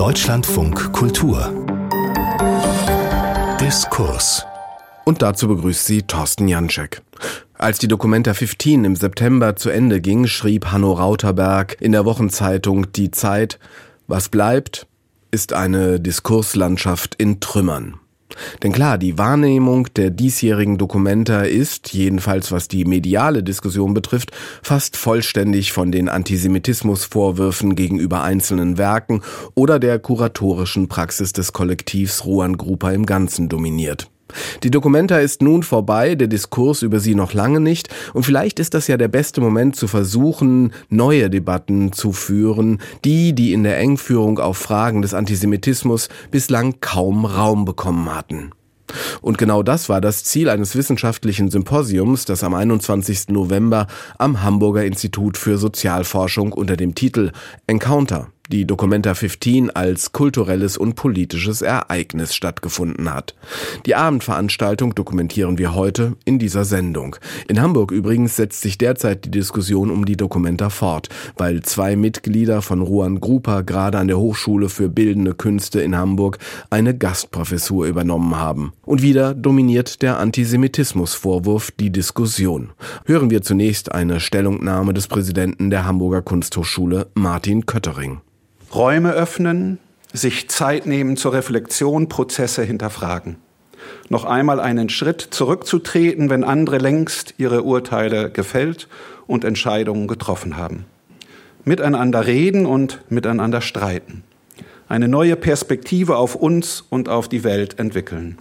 Deutschlandfunk Kultur Diskurs und dazu begrüßt sie Thorsten Janczek. Als die Documenta 15 im September zu Ende ging, schrieb Hanno Rauterberg in der Wochenzeitung Die Zeit, was bleibt, ist eine Diskurslandschaft in Trümmern. Denn klar, die Wahrnehmung der diesjährigen Dokumenta ist, jedenfalls was die mediale Diskussion betrifft, fast vollständig von den Antisemitismusvorwürfen gegenüber einzelnen Werken oder der kuratorischen Praxis des Kollektivs Ruan Grupa im Ganzen dominiert. Die Dokumenta ist nun vorbei, der Diskurs über sie noch lange nicht, und vielleicht ist das ja der beste Moment zu versuchen, neue Debatten zu führen, die, die in der Engführung auf Fragen des Antisemitismus bislang kaum Raum bekommen hatten. Und genau das war das Ziel eines wissenschaftlichen Symposiums, das am 21. November am Hamburger Institut für Sozialforschung unter dem Titel Encounter die Documenta 15 als kulturelles und politisches Ereignis stattgefunden hat. Die Abendveranstaltung dokumentieren wir heute in dieser Sendung. In Hamburg übrigens setzt sich derzeit die Diskussion um die Documenta fort, weil zwei Mitglieder von Ruan Grupa gerade an der Hochschule für Bildende Künste in Hamburg eine Gastprofessur übernommen haben. Und wieder dominiert der Antisemitismusvorwurf die Diskussion. Hören wir zunächst eine Stellungnahme des Präsidenten der Hamburger Kunsthochschule Martin Köttering. Räume öffnen, sich Zeit nehmen zur Reflexion, Prozesse hinterfragen. Noch einmal einen Schritt zurückzutreten, wenn andere längst ihre Urteile gefällt und Entscheidungen getroffen haben. Miteinander reden und miteinander streiten. Eine neue Perspektive auf uns und auf die Welt entwickeln.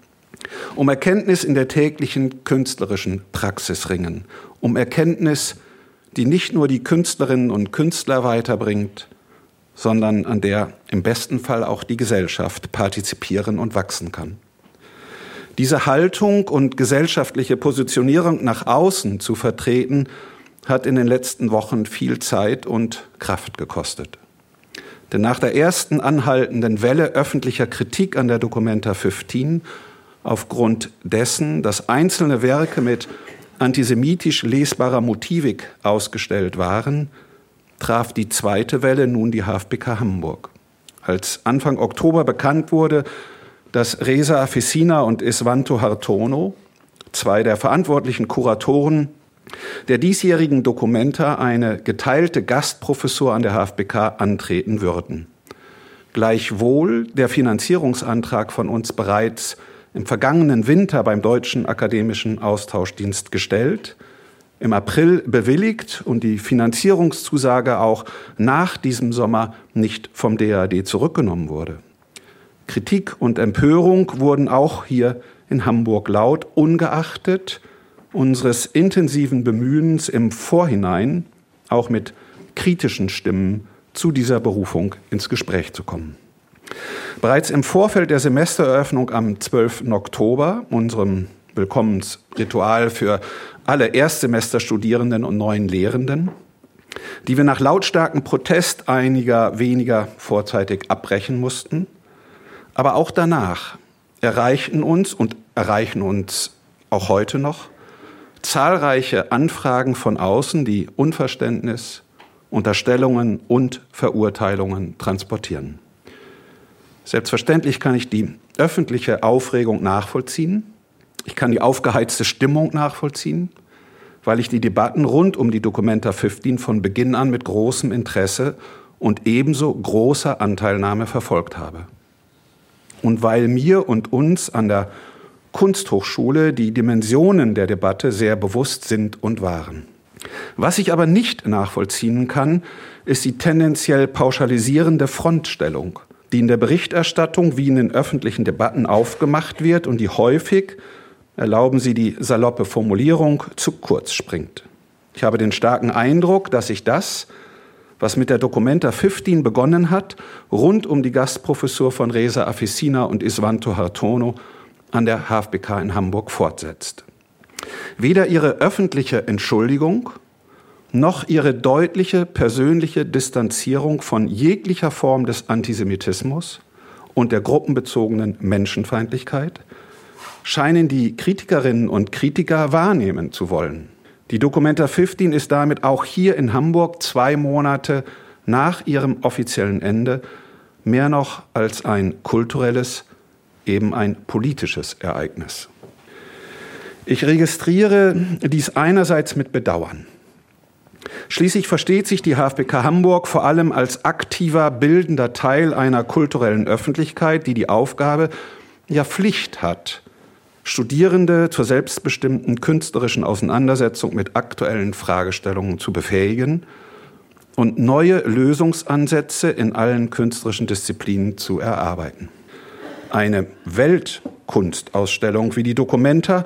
Um Erkenntnis in der täglichen künstlerischen Praxis ringen. Um Erkenntnis, die nicht nur die Künstlerinnen und Künstler weiterbringt, sondern an der im besten Fall auch die Gesellschaft partizipieren und wachsen kann. Diese Haltung und gesellschaftliche Positionierung nach außen zu vertreten, hat in den letzten Wochen viel Zeit und Kraft gekostet. Denn nach der ersten anhaltenden Welle öffentlicher Kritik an der Documenta 15, aufgrund dessen, dass einzelne Werke mit antisemitisch lesbarer Motivik ausgestellt waren, traf die zweite Welle nun die HFBK Hamburg. Als Anfang Oktober bekannt wurde, dass Reza Fessina und Isvanto Hartono, zwei der verantwortlichen Kuratoren der diesjährigen Dokumenta, eine geteilte Gastprofessur an der HFBK antreten würden. Gleichwohl der Finanzierungsantrag von uns bereits im vergangenen Winter beim Deutschen Akademischen Austauschdienst gestellt – im April bewilligt und die Finanzierungszusage auch nach diesem Sommer nicht vom DAD zurückgenommen wurde. Kritik und Empörung wurden auch hier in Hamburg laut, ungeachtet unseres intensiven Bemühens im Vorhinein, auch mit kritischen Stimmen zu dieser Berufung ins Gespräch zu kommen. Bereits im Vorfeld der Semestereröffnung am 12. Oktober, unserem Willkommensritual für alle Erstsemesterstudierenden und neuen Lehrenden, die wir nach lautstarkem Protest einiger weniger vorzeitig abbrechen mussten. Aber auch danach erreichten uns und erreichen uns auch heute noch zahlreiche Anfragen von außen, die Unverständnis, Unterstellungen und Verurteilungen transportieren. Selbstverständlich kann ich die öffentliche Aufregung nachvollziehen. Ich kann die aufgeheizte Stimmung nachvollziehen, weil ich die Debatten rund um die Documenta 15 von Beginn an mit großem Interesse und ebenso großer Anteilnahme verfolgt habe. Und weil mir und uns an der Kunsthochschule die Dimensionen der Debatte sehr bewusst sind und waren. Was ich aber nicht nachvollziehen kann, ist die tendenziell pauschalisierende Frontstellung, die in der Berichterstattung wie in den öffentlichen Debatten aufgemacht wird und die häufig erlauben Sie die saloppe Formulierung, zu kurz springt. Ich habe den starken Eindruck, dass sich das, was mit der Documenta 15 begonnen hat, rund um die Gastprofessur von Reza Afesina und Isvanto Hartono an der HFBK in Hamburg fortsetzt. Weder ihre öffentliche Entschuldigung noch ihre deutliche persönliche Distanzierung von jeglicher Form des Antisemitismus und der gruppenbezogenen Menschenfeindlichkeit scheinen die Kritikerinnen und Kritiker wahrnehmen zu wollen. Die Documenta 15 ist damit auch hier in Hamburg zwei Monate nach ihrem offiziellen Ende mehr noch als ein kulturelles, eben ein politisches Ereignis. Ich registriere dies einerseits mit Bedauern. Schließlich versteht sich die HFBK Hamburg vor allem als aktiver, bildender Teil einer kulturellen Öffentlichkeit, die die Aufgabe, ja Pflicht hat, Studierende zur selbstbestimmten künstlerischen Auseinandersetzung mit aktuellen Fragestellungen zu befähigen und neue Lösungsansätze in allen künstlerischen Disziplinen zu erarbeiten. Eine Weltkunstausstellung wie die Documenta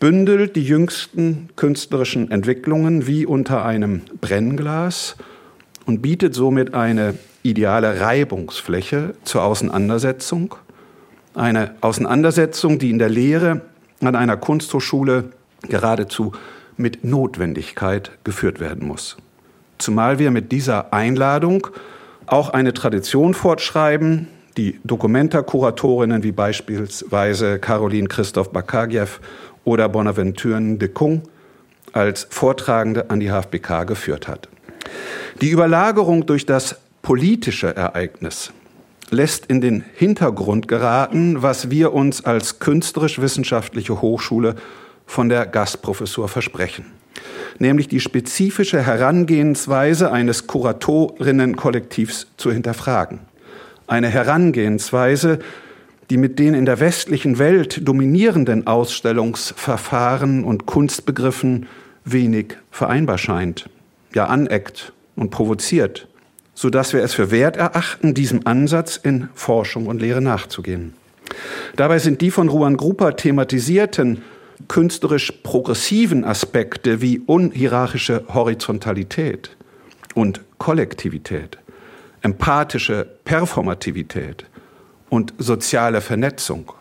bündelt die jüngsten künstlerischen Entwicklungen wie unter einem Brennglas und bietet somit eine ideale Reibungsfläche zur Auseinandersetzung. Eine Auseinandersetzung, die in der Lehre an einer Kunsthochschule geradezu mit Notwendigkeit geführt werden muss. Zumal wir mit dieser Einladung auch eine Tradition fortschreiben, die Dokumenta-Kuratorinnen wie beispielsweise Caroline Christoph Bakagiev oder Bonaventure de Kung als Vortragende an die HFBK geführt hat. Die Überlagerung durch das politische Ereignis lässt in den Hintergrund geraten, was wir uns als künstlerisch-wissenschaftliche Hochschule von der Gastprofessur versprechen, nämlich die spezifische Herangehensweise eines Kuratorinnenkollektivs zu hinterfragen. Eine Herangehensweise, die mit den in der westlichen Welt dominierenden Ausstellungsverfahren und Kunstbegriffen wenig vereinbar scheint, ja aneckt und provoziert, so dass wir es für wert erachten, diesem Ansatz in Forschung und Lehre nachzugehen. Dabei sind die von Ruan Grupper thematisierten künstlerisch progressiven Aspekte wie unhierarchische Horizontalität und Kollektivität, empathische Performativität, und soziale Vernetzung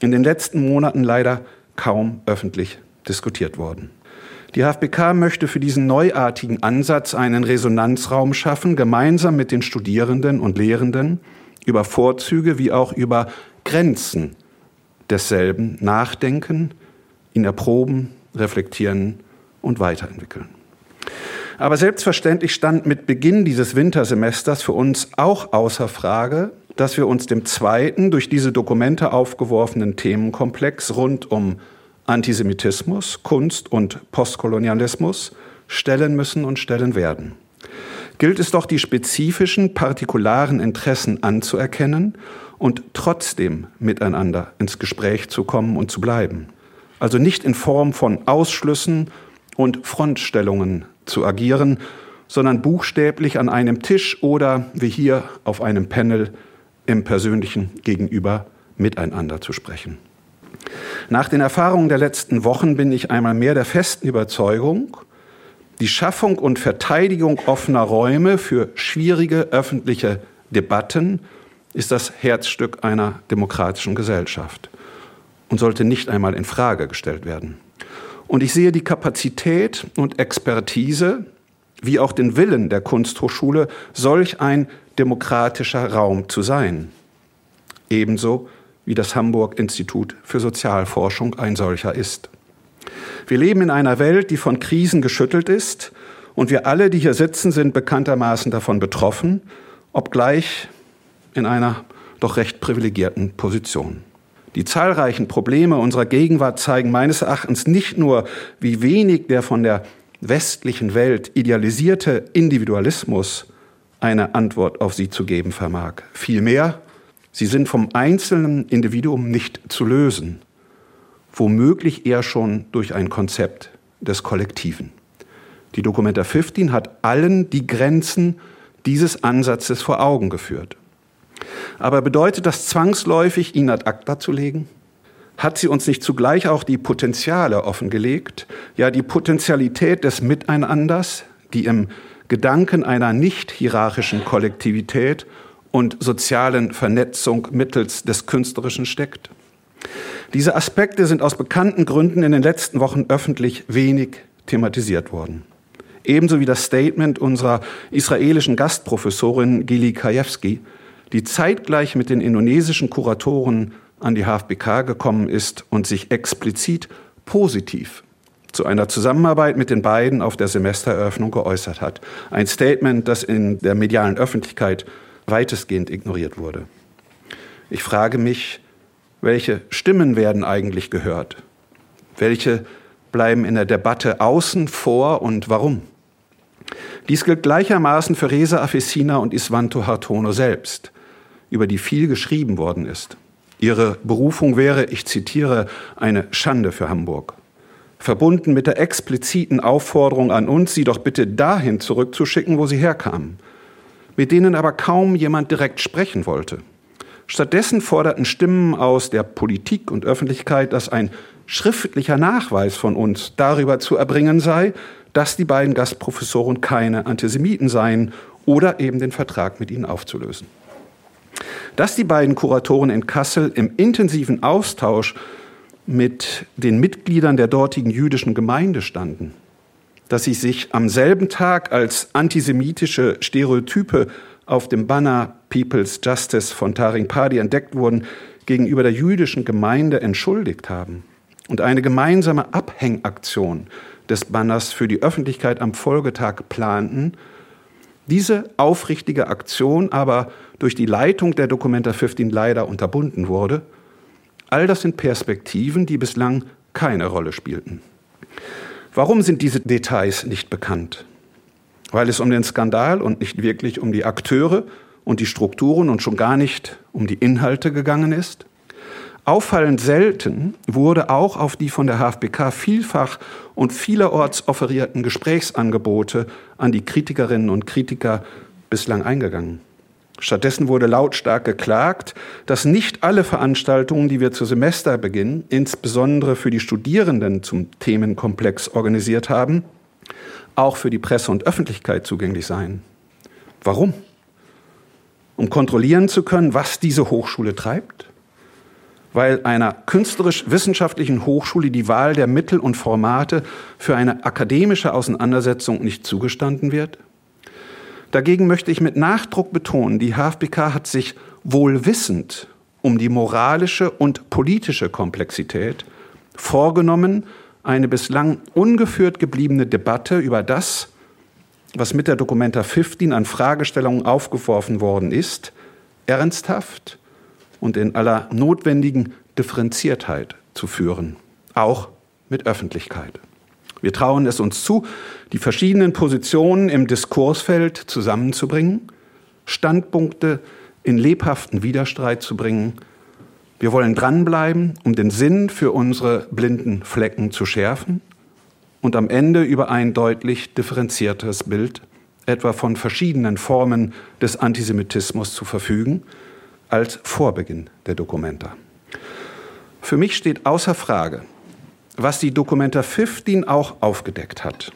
in den letzten Monaten leider kaum öffentlich diskutiert worden. Die HFBK möchte für diesen neuartigen Ansatz einen Resonanzraum schaffen, gemeinsam mit den Studierenden und Lehrenden über Vorzüge wie auch über Grenzen desselben nachdenken, ihn erproben, reflektieren und weiterentwickeln. Aber selbstverständlich stand mit Beginn dieses Wintersemesters für uns auch außer Frage, dass wir uns dem zweiten durch diese Dokumente aufgeworfenen Themenkomplex rund um Antisemitismus, Kunst und Postkolonialismus stellen müssen und stellen werden. Gilt es doch, die spezifischen, partikularen Interessen anzuerkennen und trotzdem miteinander ins Gespräch zu kommen und zu bleiben. Also nicht in Form von Ausschlüssen und Frontstellungen zu agieren, sondern buchstäblich an einem Tisch oder wie hier auf einem Panel im persönlichen Gegenüber miteinander zu sprechen. Nach den Erfahrungen der letzten Wochen bin ich einmal mehr der festen Überzeugung, die Schaffung und Verteidigung offener Räume für schwierige öffentliche Debatten ist das Herzstück einer demokratischen Gesellschaft und sollte nicht einmal in Frage gestellt werden. Und ich sehe die Kapazität und Expertise wie auch den Willen der Kunsthochschule, solch ein demokratischer Raum zu sein. Ebenso wie das Hamburg Institut für Sozialforschung ein solcher ist. Wir leben in einer Welt, die von Krisen geschüttelt ist, und wir alle, die hier sitzen, sind bekanntermaßen davon betroffen, obgleich in einer doch recht privilegierten Position. Die zahlreichen Probleme unserer Gegenwart zeigen meines Erachtens nicht nur, wie wenig der von der westlichen Welt idealisierte Individualismus eine Antwort auf sie zu geben vermag. Vielmehr, sie sind vom einzelnen Individuum nicht zu lösen, womöglich eher schon durch ein Konzept des Kollektiven. Die Dokumenta 15 hat allen die Grenzen dieses Ansatzes vor Augen geführt. Aber bedeutet das zwangsläufig, ihn ad acta zu legen? Hat sie uns nicht zugleich auch die Potenziale offengelegt, ja die Potentialität des Miteinanders, die im Gedanken einer nicht hierarchischen Kollektivität und sozialen Vernetzung mittels des Künstlerischen steckt? Diese Aspekte sind aus bekannten Gründen in den letzten Wochen öffentlich wenig thematisiert worden. Ebenso wie das Statement unserer israelischen Gastprofessorin Gili Kajewski, die zeitgleich mit den indonesischen Kuratoren an die HFBK gekommen ist und sich explizit positiv zu einer Zusammenarbeit mit den beiden auf der Semestereröffnung geäußert hat. Ein Statement, das in der medialen Öffentlichkeit weitestgehend ignoriert wurde. Ich frage mich, welche Stimmen werden eigentlich gehört? Welche bleiben in der Debatte außen vor und warum? Dies gilt gleichermaßen für Reza Afesina und Isvanto Hartono selbst, über die viel geschrieben worden ist. Ihre Berufung wäre, ich zitiere, eine Schande für Hamburg. Verbunden mit der expliziten Aufforderung an uns, sie doch bitte dahin zurückzuschicken, wo sie herkamen, mit denen aber kaum jemand direkt sprechen wollte. Stattdessen forderten Stimmen aus der Politik und Öffentlichkeit, dass ein schriftlicher Nachweis von uns darüber zu erbringen sei, dass die beiden Gastprofessoren keine Antisemiten seien oder eben den Vertrag mit ihnen aufzulösen. Dass die beiden Kuratoren in Kassel im intensiven Austausch mit den Mitgliedern der dortigen jüdischen Gemeinde standen, dass sie sich am selben Tag als antisemitische Stereotype auf dem Banner People's Justice von Taring Padi entdeckt wurden, gegenüber der jüdischen Gemeinde entschuldigt haben und eine gemeinsame Abhängaktion des Banners für die Öffentlichkeit am Folgetag planten, diese aufrichtige Aktion aber durch die Leitung der Documenta 15 leider unterbunden wurde, all das sind Perspektiven, die bislang keine Rolle spielten. Warum sind diese Details nicht bekannt? Weil es um den Skandal und nicht wirklich um die Akteure und die Strukturen und schon gar nicht um die Inhalte gegangen ist? Auffallend selten wurde auch auf die von der HFBK vielfach und vielerorts offerierten Gesprächsangebote an die Kritikerinnen und Kritiker bislang eingegangen. Stattdessen wurde lautstark geklagt, dass nicht alle Veranstaltungen, die wir zu Semesterbeginn insbesondere für die Studierenden zum Themenkomplex organisiert haben, auch für die Presse und Öffentlichkeit zugänglich seien. Warum? Um kontrollieren zu können, was diese Hochschule treibt? weil einer künstlerisch-wissenschaftlichen Hochschule die Wahl der Mittel und Formate für eine akademische Auseinandersetzung nicht zugestanden wird? Dagegen möchte ich mit Nachdruck betonen, die HFBK hat sich wohlwissend um die moralische und politische Komplexität vorgenommen, eine bislang ungeführt gebliebene Debatte über das, was mit der Documenta 15 an Fragestellungen aufgeworfen worden ist, ernsthaft und in aller notwendigen Differenziertheit zu führen, auch mit Öffentlichkeit. Wir trauen es uns zu, die verschiedenen Positionen im Diskursfeld zusammenzubringen, Standpunkte in lebhaften Widerstreit zu bringen. Wir wollen dranbleiben, um den Sinn für unsere blinden Flecken zu schärfen und am Ende über ein deutlich differenzierteres Bild, etwa von verschiedenen Formen des Antisemitismus zu verfügen, als Vorbeginn der Dokumenta. Für mich steht außer Frage, was die Dokumenta 15 auch aufgedeckt hat,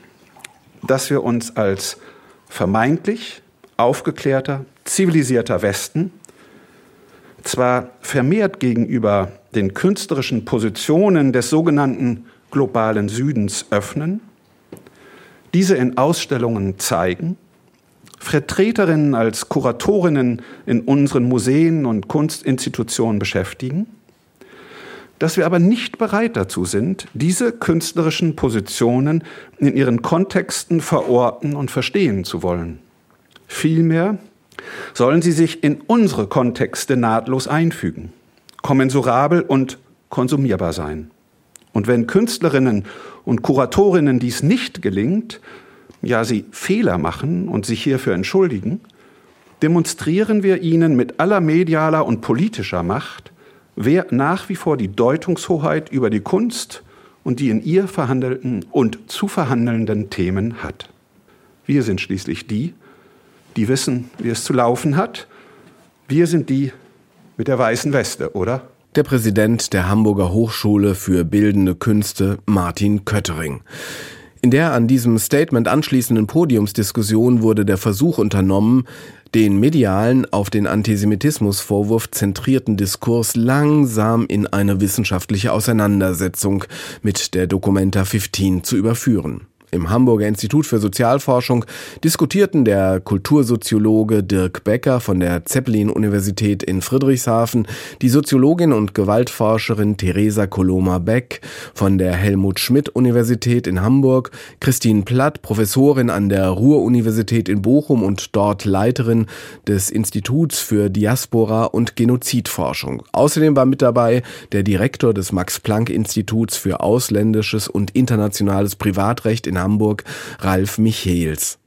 dass wir uns als vermeintlich aufgeklärter, zivilisierter Westen zwar vermehrt gegenüber den künstlerischen Positionen des sogenannten globalen Südens öffnen, diese in Ausstellungen zeigen, Vertreterinnen als Kuratorinnen in unseren Museen und Kunstinstitutionen beschäftigen, dass wir aber nicht bereit dazu sind, diese künstlerischen Positionen in ihren Kontexten verorten und verstehen zu wollen. Vielmehr sollen sie sich in unsere Kontexte nahtlos einfügen, kommensurabel und konsumierbar sein. Und wenn Künstlerinnen und Kuratorinnen dies nicht gelingt, ja sie Fehler machen und sich hierfür entschuldigen, demonstrieren wir ihnen mit aller medialer und politischer Macht, nach wie vor die Deutungshoheit über die Kunst und die in ihr verhandelten und zu verhandelnden Themen hat. Wir sind schließlich die, die wissen, wie es zu laufen hat. Wir sind die mit der weißen Weste, oder? Der Präsident der Hamburger Hochschule für Bildende Künste, Martin Köttering. In der an diesem Statement anschließenden Podiumsdiskussion wurde der Versuch unternommen, den medialen, auf den Antisemitismusvorwurf zentrierten Diskurs langsam in eine wissenschaftliche Auseinandersetzung mit der Documenta 15 zu überführen. Im Hamburger Institut für Sozialforschung diskutierten der Kultursoziologe Dirk Becker von der Zeppelin-Universität in Friedrichshafen, die Soziologin und Gewaltforscherin Theresa Koloma-Beck von der Helmut-Schmidt-Universität in Hamburg, Christine Platt, Professorin an der Ruhr-Universität in Bochum und dort Leiterin des Instituts für Diaspora und Genozidforschung. Außerdem war mit dabei der Direktor des Max-Planck-Instituts für ausländisches und internationales Privatrecht in Hamburg, Ralf Michels.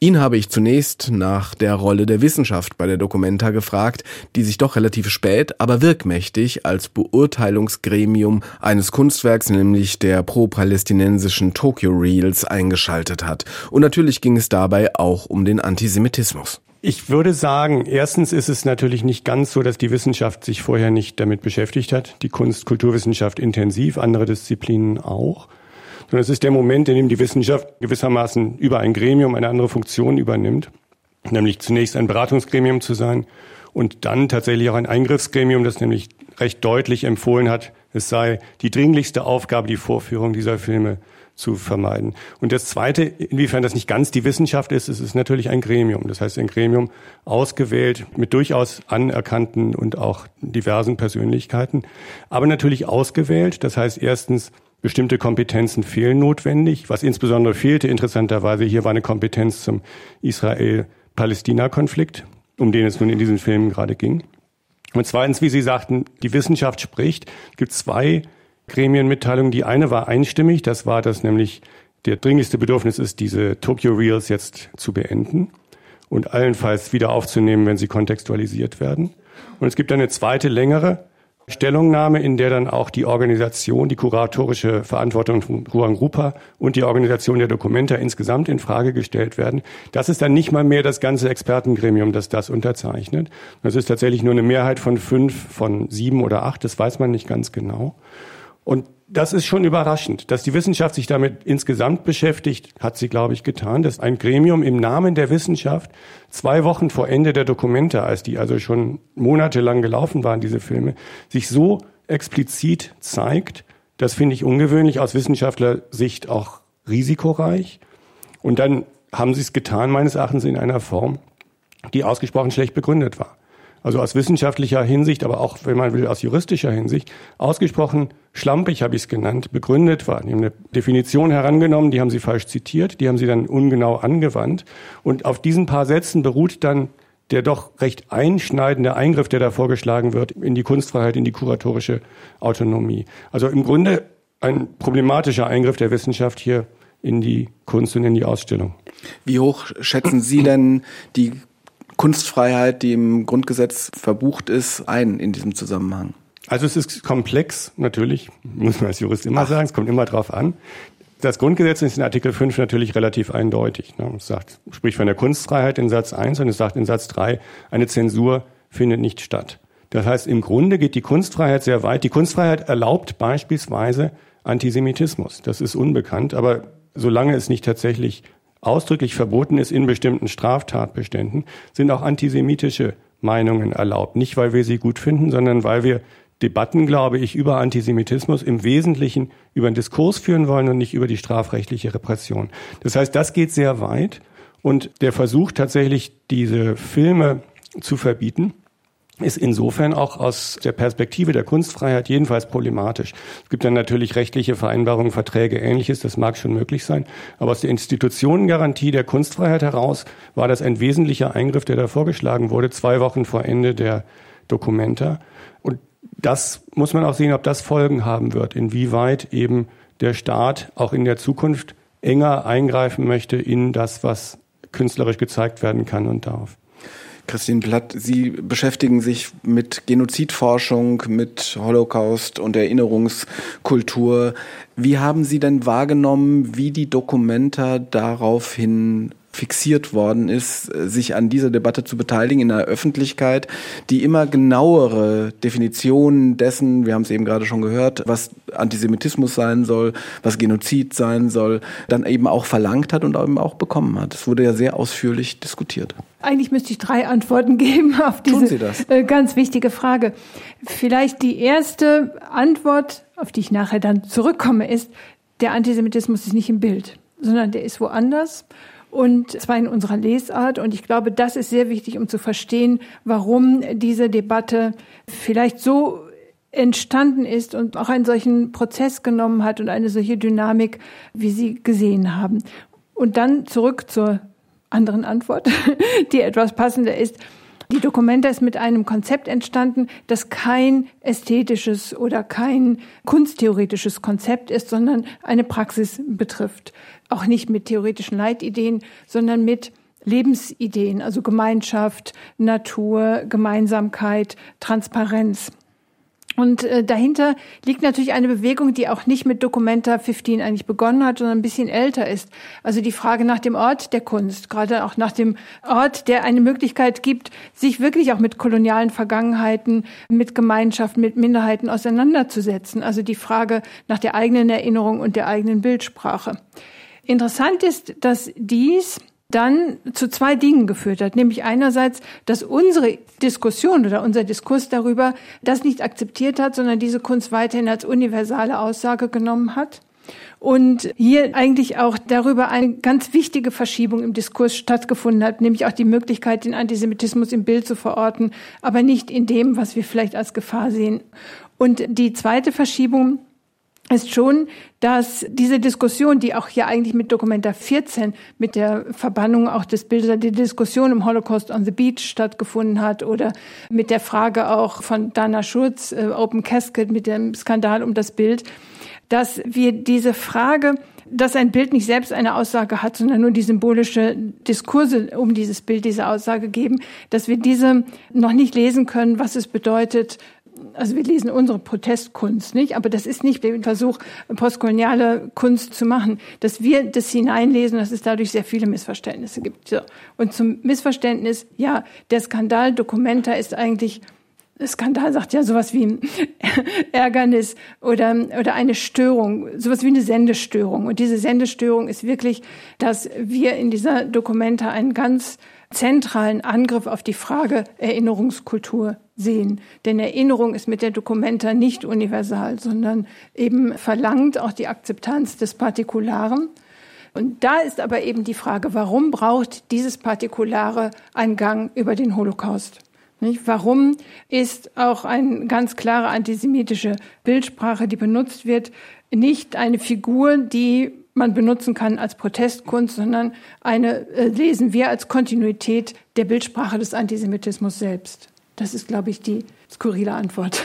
Ihn habe ich zunächst nach der Rolle der Wissenschaft bei der Documenta gefragt, die sich doch relativ spät, aber wirkmächtig als Beurteilungsgremium eines Kunstwerks, nämlich der pro-palästinensischen Tokyo Reels, eingeschaltet hat. Und natürlich ging es dabei auch um den Antisemitismus. Ich würde sagen, erstens ist es natürlich nicht ganz so, dass die Wissenschaft sich vorher nicht damit beschäftigt hat. Die Kunst, Kulturwissenschaft intensiv, andere Disziplinen auch sondern es ist der Moment, in dem die Wissenschaft gewissermaßen über ein Gremium eine andere Funktion übernimmt, nämlich zunächst ein Beratungsgremium zu sein und dann tatsächlich auch ein Eingriffsgremium, das nämlich recht deutlich empfohlen hat, es sei die dringlichste Aufgabe, die Vorführung dieser Filme zu vermeiden. Und das Zweite, inwiefern das nicht ganz die Wissenschaft ist, es ist natürlich ein Gremium. Das heißt, ein Gremium ausgewählt mit durchaus anerkannten und auch diversen Persönlichkeiten, aber natürlich ausgewählt. Das heißt, erstens Bestimmte Kompetenzen fehlen notwendig. Was insbesondere fehlte, interessanterweise, hier war eine Kompetenz zum Israel-Palästina-Konflikt, um den es nun in diesen Filmen gerade ging. Und zweitens, wie Sie sagten, die Wissenschaft spricht. Gibt zwei Gremienmitteilungen. Die eine war einstimmig, das war, dass nämlich der dringlichste Bedürfnis ist, diese Tokyo Reels jetzt zu beenden und allenfalls wieder aufzunehmen, wenn sie kontextualisiert werden. Und es gibt eine zweite längere Stellungnahme, in der dann auch die Organisation, die kuratorische Verantwortung von Ruang Rupa und die Organisation der Dokumenta insgesamt in Frage gestellt werden. Das ist dann nicht mal mehr das ganze Expertengremium, das das unterzeichnet. Das ist tatsächlich nur eine Mehrheit von fünf, von sieben oder acht, das weiß man nicht ganz genau. Und das ist schon überraschend. Dass die Wissenschaft sich damit insgesamt beschäftigt, hat sie, glaube ich, getan. Dass ein Gremium im Namen der Wissenschaft zwei Wochen vor Ende der Dokumente, als die also schon monatelang gelaufen waren, diese Filme, sich so explizit zeigt, das finde ich ungewöhnlich, aus Wissenschaftlersicht auch risikoreich. Und dann haben sie es getan, meines Erachtens, in einer Form, die ausgesprochen schlecht begründet war also aus wissenschaftlicher Hinsicht, aber auch, wenn man will, aus juristischer Hinsicht, ausgesprochen schlampig, habe ich es genannt, begründet war. Die haben eine Definition herangenommen, die haben sie falsch zitiert, die haben sie dann ungenau angewandt. Und auf diesen paar Sätzen beruht dann der doch recht einschneidende Eingriff, der da vorgeschlagen wird, in die Kunstfreiheit, in die kuratorische Autonomie. Also im Grunde ein problematischer Eingriff der Wissenschaft hier in die Kunst und in die Ausstellung. Wie hoch schätzen Sie denn die Kunstfreiheit, die im Grundgesetz verbucht ist, ein in diesem Zusammenhang? Also es ist komplex, natürlich, muss man als Jurist immer Ach. sagen, es kommt immer drauf an. Das Grundgesetz ist in Artikel 5 natürlich relativ eindeutig. Ne? Es sagt, spricht von der Kunstfreiheit in Satz 1 und es sagt in Satz 3, eine Zensur findet nicht statt. Das heißt, im Grunde geht die Kunstfreiheit sehr weit. Die Kunstfreiheit erlaubt beispielsweise Antisemitismus. Das ist unbekannt, aber solange es nicht tatsächlich ausdrücklich verboten ist in bestimmten Straftatbeständen, sind auch antisemitische Meinungen erlaubt. Nicht, weil wir sie gut finden, sondern weil wir Debatten, glaube ich, über Antisemitismus im Wesentlichen über einen Diskurs führen wollen und nicht über die strafrechtliche Repression. Das heißt, das geht sehr weit und der Versuch tatsächlich, diese Filme zu verbieten, ist insofern auch aus der Perspektive der Kunstfreiheit jedenfalls problematisch. Es gibt dann natürlich rechtliche Vereinbarungen, Verträge, ähnliches, das mag schon möglich sein. Aber aus der Institutionengarantie der Kunstfreiheit heraus war das ein wesentlicher Eingriff, der da vorgeschlagen wurde, zwei Wochen vor Ende der Dokumenta. Und das muss man auch sehen, ob das Folgen haben wird, inwieweit eben der Staat auch in der Zukunft enger eingreifen möchte in das, was künstlerisch gezeigt werden kann und darf. Christine Platt, Sie beschäftigen sich mit Genozidforschung, mit Holocaust und Erinnerungskultur. Wie haben Sie denn wahrgenommen, wie die Dokumenta daraufhin fixiert worden ist, äh, sich an dieser Debatte zu beteiligen in einer Öffentlichkeit, die immer genauere Definitionen dessen, wir haben es eben gerade schon gehört, was Antisemitismus sein soll, was Genozid sein soll, dann eben auch verlangt hat und eben auch bekommen hat. Es wurde ja sehr ausführlich diskutiert. Eigentlich müsste ich drei Antworten geben auf diese äh, ganz wichtige Frage. Vielleicht die erste Antwort, auf die ich nachher dann zurückkomme, ist, der Antisemitismus ist nicht im Bild. sondern der ist woanders und zwar in unserer Lesart. Und ich glaube, das ist sehr wichtig, um zu verstehen, warum diese Debatte vielleicht so entstanden ist und auch einen solchen Prozess genommen hat und eine solche Dynamik, wie Sie gesehen haben. Und dann zurück zur anderen Antwort, die etwas passender ist. Die Dokumenta ist mit einem Konzept entstanden, das kein ästhetisches oder kein kunsttheoretisches Konzept ist, sondern eine Praxis betrifft. Auch nicht mit theoretischen Leitideen, sondern mit Lebensideen, also Gemeinschaft, Natur, Gemeinsamkeit, Transparenz. Und äh, dahinter liegt natürlich eine Bewegung, die auch nicht mit Documenta 15 eigentlich begonnen hat, sondern ein bisschen älter ist. Also die Frage nach dem Ort der Kunst, gerade auch nach dem Ort, der eine Möglichkeit gibt, sich wirklich auch mit kolonialen Vergangenheiten, mit Gemeinschaften, mit Minderheiten auseinanderzusetzen. Also die Frage nach der eigenen Erinnerung und der eigenen Bildsprache. Interessant ist, dass dies dann zu zwei Dingen geführt hat. Nämlich einerseits, dass unsere Diskussion oder unser Diskurs darüber das nicht akzeptiert hat, sondern diese Kunst weiterhin als universale Aussage genommen hat. Und hier eigentlich auch darüber eine ganz wichtige Verschiebung im Diskurs stattgefunden hat, nämlich auch die Möglichkeit, den Antisemitismus im Bild zu verorten, aber nicht in dem, was wir vielleicht als Gefahr sehen. Und die zweite Verschiebung ist schon, dass diese Diskussion, die auch hier eigentlich mit Dokumenta 14, mit der Verbannung auch des Bildes, die Diskussion im Holocaust on the Beach stattgefunden hat oder mit der Frage auch von Dana Schurz, äh, Open Casket, mit dem Skandal um das Bild, dass wir diese Frage, dass ein Bild nicht selbst eine Aussage hat, sondern nur die symbolische Diskurse um dieses Bild diese Aussage geben, dass wir diese noch nicht lesen können, was es bedeutet, also wir lesen unsere Protestkunst, nicht? Aber das ist nicht der Versuch, postkoloniale Kunst zu machen, dass wir das hineinlesen, dass es dadurch sehr viele Missverständnisse gibt. So. Und zum Missverständnis, ja, der Skandal Documenta ist eigentlich Skandal sagt ja sowas wie Ärgernis oder, oder eine Störung, sowas wie eine Sendestörung. Und diese Sendestörung ist wirklich, dass wir in dieser Dokumenta einen ganz zentralen Angriff auf die Frage Erinnerungskultur sehen. Denn Erinnerung ist mit der Documenta nicht universal, sondern eben verlangt auch die Akzeptanz des Partikularen. Und da ist aber eben die Frage, warum braucht dieses Partikulare einen Gang über den Holocaust? Nicht? Warum ist auch eine ganz klare antisemitische Bildsprache, die benutzt wird, nicht eine Figur, die man benutzen kann als Protestkunst, sondern eine äh, lesen wir als Kontinuität der Bildsprache des Antisemitismus selbst. Das ist, glaube ich, die skurrile Antwort.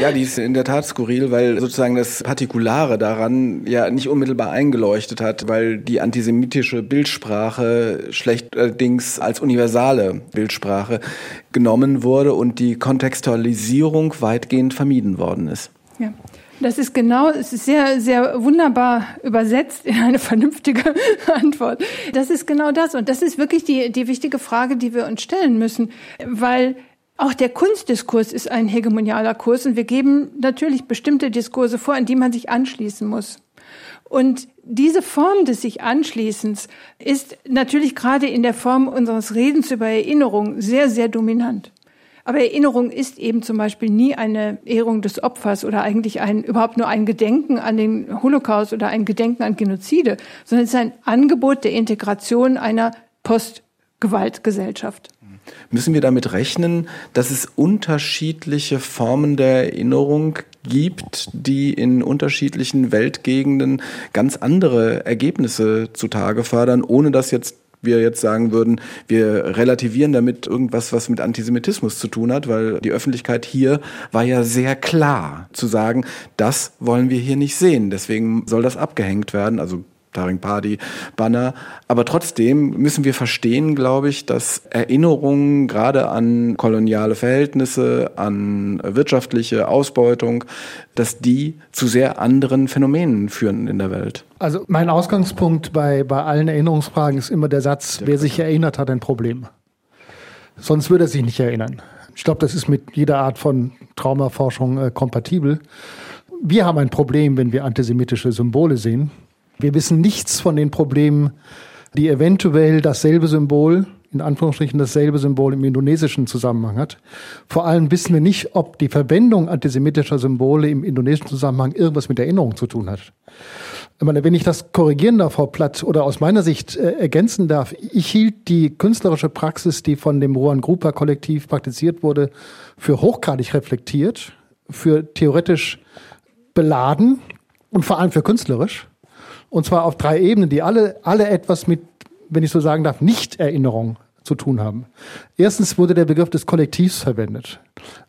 Ja, die ist in der Tat skurril, weil sozusagen das Partikulare daran ja nicht unmittelbar eingeleuchtet hat, weil die antisemitische Bildsprache schlechterdings als universale Bildsprache genommen wurde und die Kontextualisierung weitgehend vermieden worden ist. Ja. Das ist genau, es ist sehr, sehr wunderbar übersetzt in eine vernünftige Antwort. Das ist genau das. Und das ist wirklich die, die wichtige Frage, die wir uns stellen müssen, weil auch der Kunstdiskurs ist ein hegemonialer Kurs und wir geben natürlich bestimmte Diskurse vor, an die man sich anschließen muss. Und diese Form des sich Anschließens ist natürlich gerade in der Form unseres Redens über Erinnerung sehr, sehr dominant. Aber Erinnerung ist eben zum Beispiel nie eine Ehrung des Opfers oder eigentlich ein, überhaupt nur ein Gedenken an den Holocaust oder ein Gedenken an Genozide, sondern es ist ein Angebot der Integration einer Postgewaltgesellschaft. Müssen wir damit rechnen, dass es unterschiedliche Formen der Erinnerung gibt, die in unterschiedlichen Weltgegenden ganz andere Ergebnisse zutage fördern, ohne dass jetzt wir jetzt sagen würden, wir relativieren damit irgendwas, was mit Antisemitismus zu tun hat, weil die Öffentlichkeit hier war ja sehr klar zu sagen, das wollen wir hier nicht sehen. Deswegen soll das abgehängt werden. Also Taring Party, Banner. Aber trotzdem müssen wir verstehen, glaube ich, dass Erinnerungen gerade an koloniale Verhältnisse, an wirtschaftliche Ausbeutung, dass die zu sehr anderen Phänomenen führen in der Welt. Also mein Ausgangspunkt bei, bei allen Erinnerungsfragen ist immer der Satz, wer sich erinnert, hat ein Problem. Sonst würde er sich nicht erinnern. Ich glaube, das ist mit jeder Art von Traumaforschung äh, kompatibel. Wir haben ein Problem, wenn wir antisemitische Symbole sehen. Wir wissen nichts von den Problemen, die eventuell dasselbe Symbol, in Anführungsstrichen dasselbe Symbol im indonesischen Zusammenhang hat. Vor allem wissen wir nicht, ob die Verwendung antisemitischer Symbole im indonesischen Zusammenhang irgendwas mit Erinnerung zu tun hat. Ich meine, wenn ich das korrigieren darf, Frau Platt, oder aus meiner Sicht äh, ergänzen darf, ich hielt die künstlerische Praxis, die von dem Rohan Grupa Kollektiv praktiziert wurde, für hochgradig reflektiert, für theoretisch beladen und vor allem für künstlerisch. Und zwar auf drei Ebenen, die alle, alle etwas mit, wenn ich so sagen darf, Nicht-Erinnerung zu tun haben. Erstens wurde der Begriff des Kollektivs verwendet.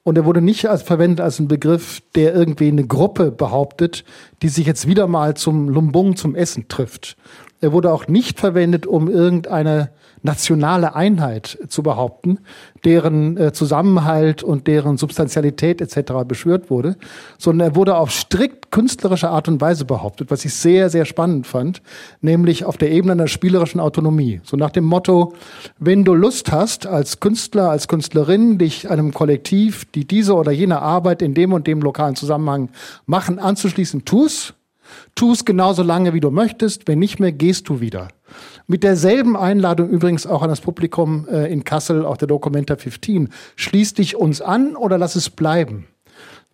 Und er wurde nicht als verwendet als ein Begriff, der irgendwie eine Gruppe behauptet, die sich jetzt wieder mal zum Lumbung, zum Essen trifft. Er wurde auch nicht verwendet, um irgendeine nationale Einheit zu behaupten, deren äh, Zusammenhalt und deren Substantialität etc. beschwört wurde, sondern er wurde auf strikt künstlerische Art und Weise behauptet, was ich sehr, sehr spannend fand, nämlich auf der Ebene der spielerischen Autonomie. So nach dem Motto, wenn du Lust hast, als Künstler, als Künstlerin, dich einem Kollektiv, die diese oder jene Arbeit in dem und dem lokalen Zusammenhang machen, anzuschließen, tu's. Tu es genauso lange, wie du möchtest. Wenn nicht mehr, gehst du wieder. Mit derselben Einladung übrigens auch an das Publikum äh, in Kassel, auch der Documenta 15. Schließ dich uns an oder lass es bleiben.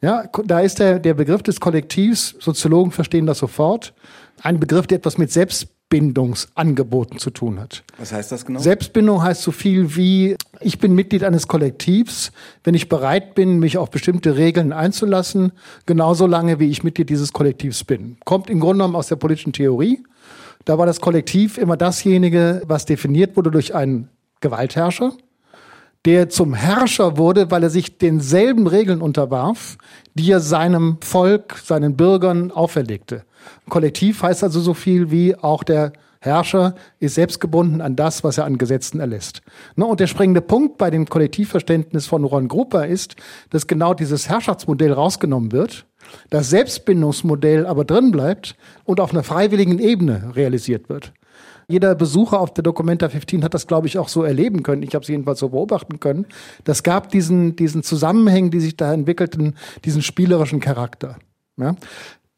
Ja, da ist der, der Begriff des Kollektivs, Soziologen verstehen das sofort, ein Begriff, der etwas mit Selbst Selbstbindungsangeboten zu tun hat. Was heißt das genau? Selbstbindung heißt so viel wie, ich bin Mitglied eines Kollektivs, wenn ich bereit bin, mich auf bestimmte Regeln einzulassen, genauso lange wie ich Mitglied dieses Kollektivs bin. Kommt im Grunde genommen aus der politischen Theorie. Da war das Kollektiv immer dasjenige, was definiert wurde durch einen Gewaltherrscher, der zum Herrscher wurde, weil er sich denselben Regeln unterwarf, die er seinem Volk, seinen Bürgern auferlegte. Kollektiv heißt also so viel wie auch der Herrscher ist selbst gebunden an das, was er an Gesetzen erlässt. Ne, und der springende Punkt bei dem Kollektivverständnis von Ron Grupper ist, dass genau dieses Herrschaftsmodell rausgenommen wird, das Selbstbindungsmodell aber drin bleibt und auf einer freiwilligen Ebene realisiert wird. Jeder Besucher auf der Documenta 15 hat das, glaube ich, auch so erleben können. Ich habe es jedenfalls so beobachten können. Das gab diesen, diesen Zusammenhängen, die sich da entwickelten, diesen spielerischen Charakter. Ja?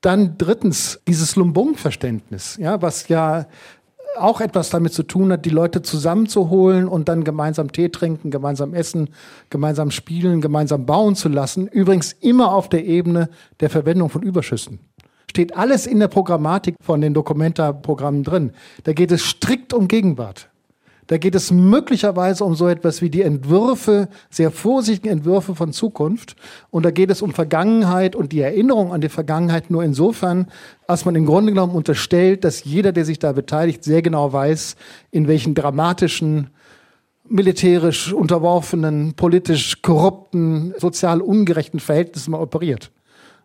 Dann drittens dieses Lumbung-Verständnis, ja, was ja auch etwas damit zu tun hat, die Leute zusammenzuholen und dann gemeinsam Tee trinken, gemeinsam essen, gemeinsam spielen, gemeinsam bauen zu lassen. Übrigens immer auf der Ebene der Verwendung von Überschüssen. Steht alles in der Programmatik von den Documenta-Programmen drin. Da geht es strikt um Gegenwart. Da geht es möglicherweise um so etwas wie die Entwürfe, sehr vorsichtigen Entwürfe von Zukunft. Und da geht es um Vergangenheit und die Erinnerung an die Vergangenheit nur insofern, als man im Grunde genommen unterstellt, dass jeder, der sich da beteiligt, sehr genau weiß, in welchen dramatischen militärisch unterworfenen, politisch korrupten, sozial ungerechten Verhältnissen man operiert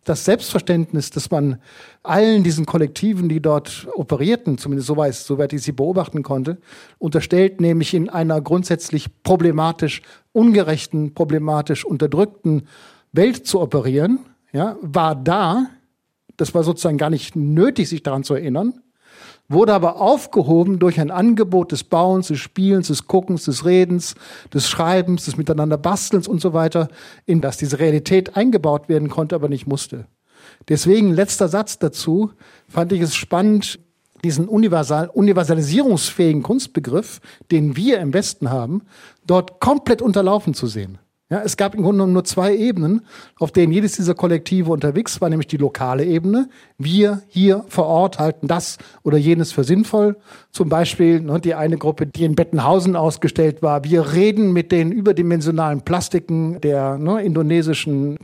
das Selbstverständnis, dass man allen diesen Kollektiven, die dort operierten, zumindest so weiß, soweit ich sie beobachten konnte, unterstellt, nämlich in einer grundsätzlich problematisch ungerechten, problematisch unterdrückten Welt zu operieren, ja, war da. Das war sozusagen gar nicht nötig, sich daran zu erinnern wurde aber aufgehoben durch ein Angebot des Bauens, des Spielens, des Guckens, des Redens, des Schreibens, des Miteinander Bastelns und so weiter, in das diese Realität eingebaut werden konnte, aber nicht musste. Deswegen letzter Satz dazu, fand ich es spannend, diesen universal, universalisierungsfähigen Kunstbegriff, den wir im Westen haben, dort komplett unterlaufen zu sehen. Ja, es gab im Grunde genommen nur zwei Ebenen, auf denen jedes dieser Kollektive unterwegs war, nämlich die lokale Ebene. Wir hier vor Ort halten das oder jenes für sinnvoll. Zum Beispiel ne, die eine Gruppe, die in Bettenhausen ausgestellt war. Wir reden mit den überdimensionalen Plastiken der ne, indonesischen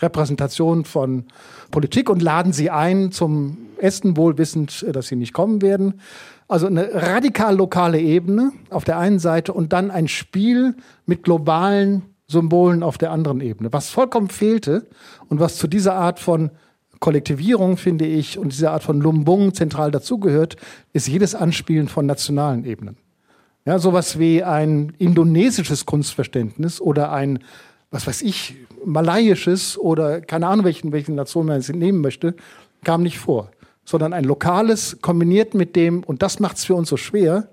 Repräsentation von Politik und laden sie ein zum Essen, wohl wissend, dass sie nicht kommen werden. Also eine radikal lokale Ebene auf der einen Seite und dann ein Spiel mit globalen Symbolen auf der anderen Ebene. Was vollkommen fehlte und was zu dieser Art von Kollektivierung, finde ich, und dieser Art von Lumbung zentral dazugehört, ist jedes Anspielen von nationalen Ebenen. Ja, sowas wie ein indonesisches Kunstverständnis oder ein, was weiß ich, malaiisches oder keine Ahnung, welchen, welchen Nation man es nehmen möchte, kam nicht vor. Sondern ein lokales kombiniert mit dem, und das macht es für uns so schwer,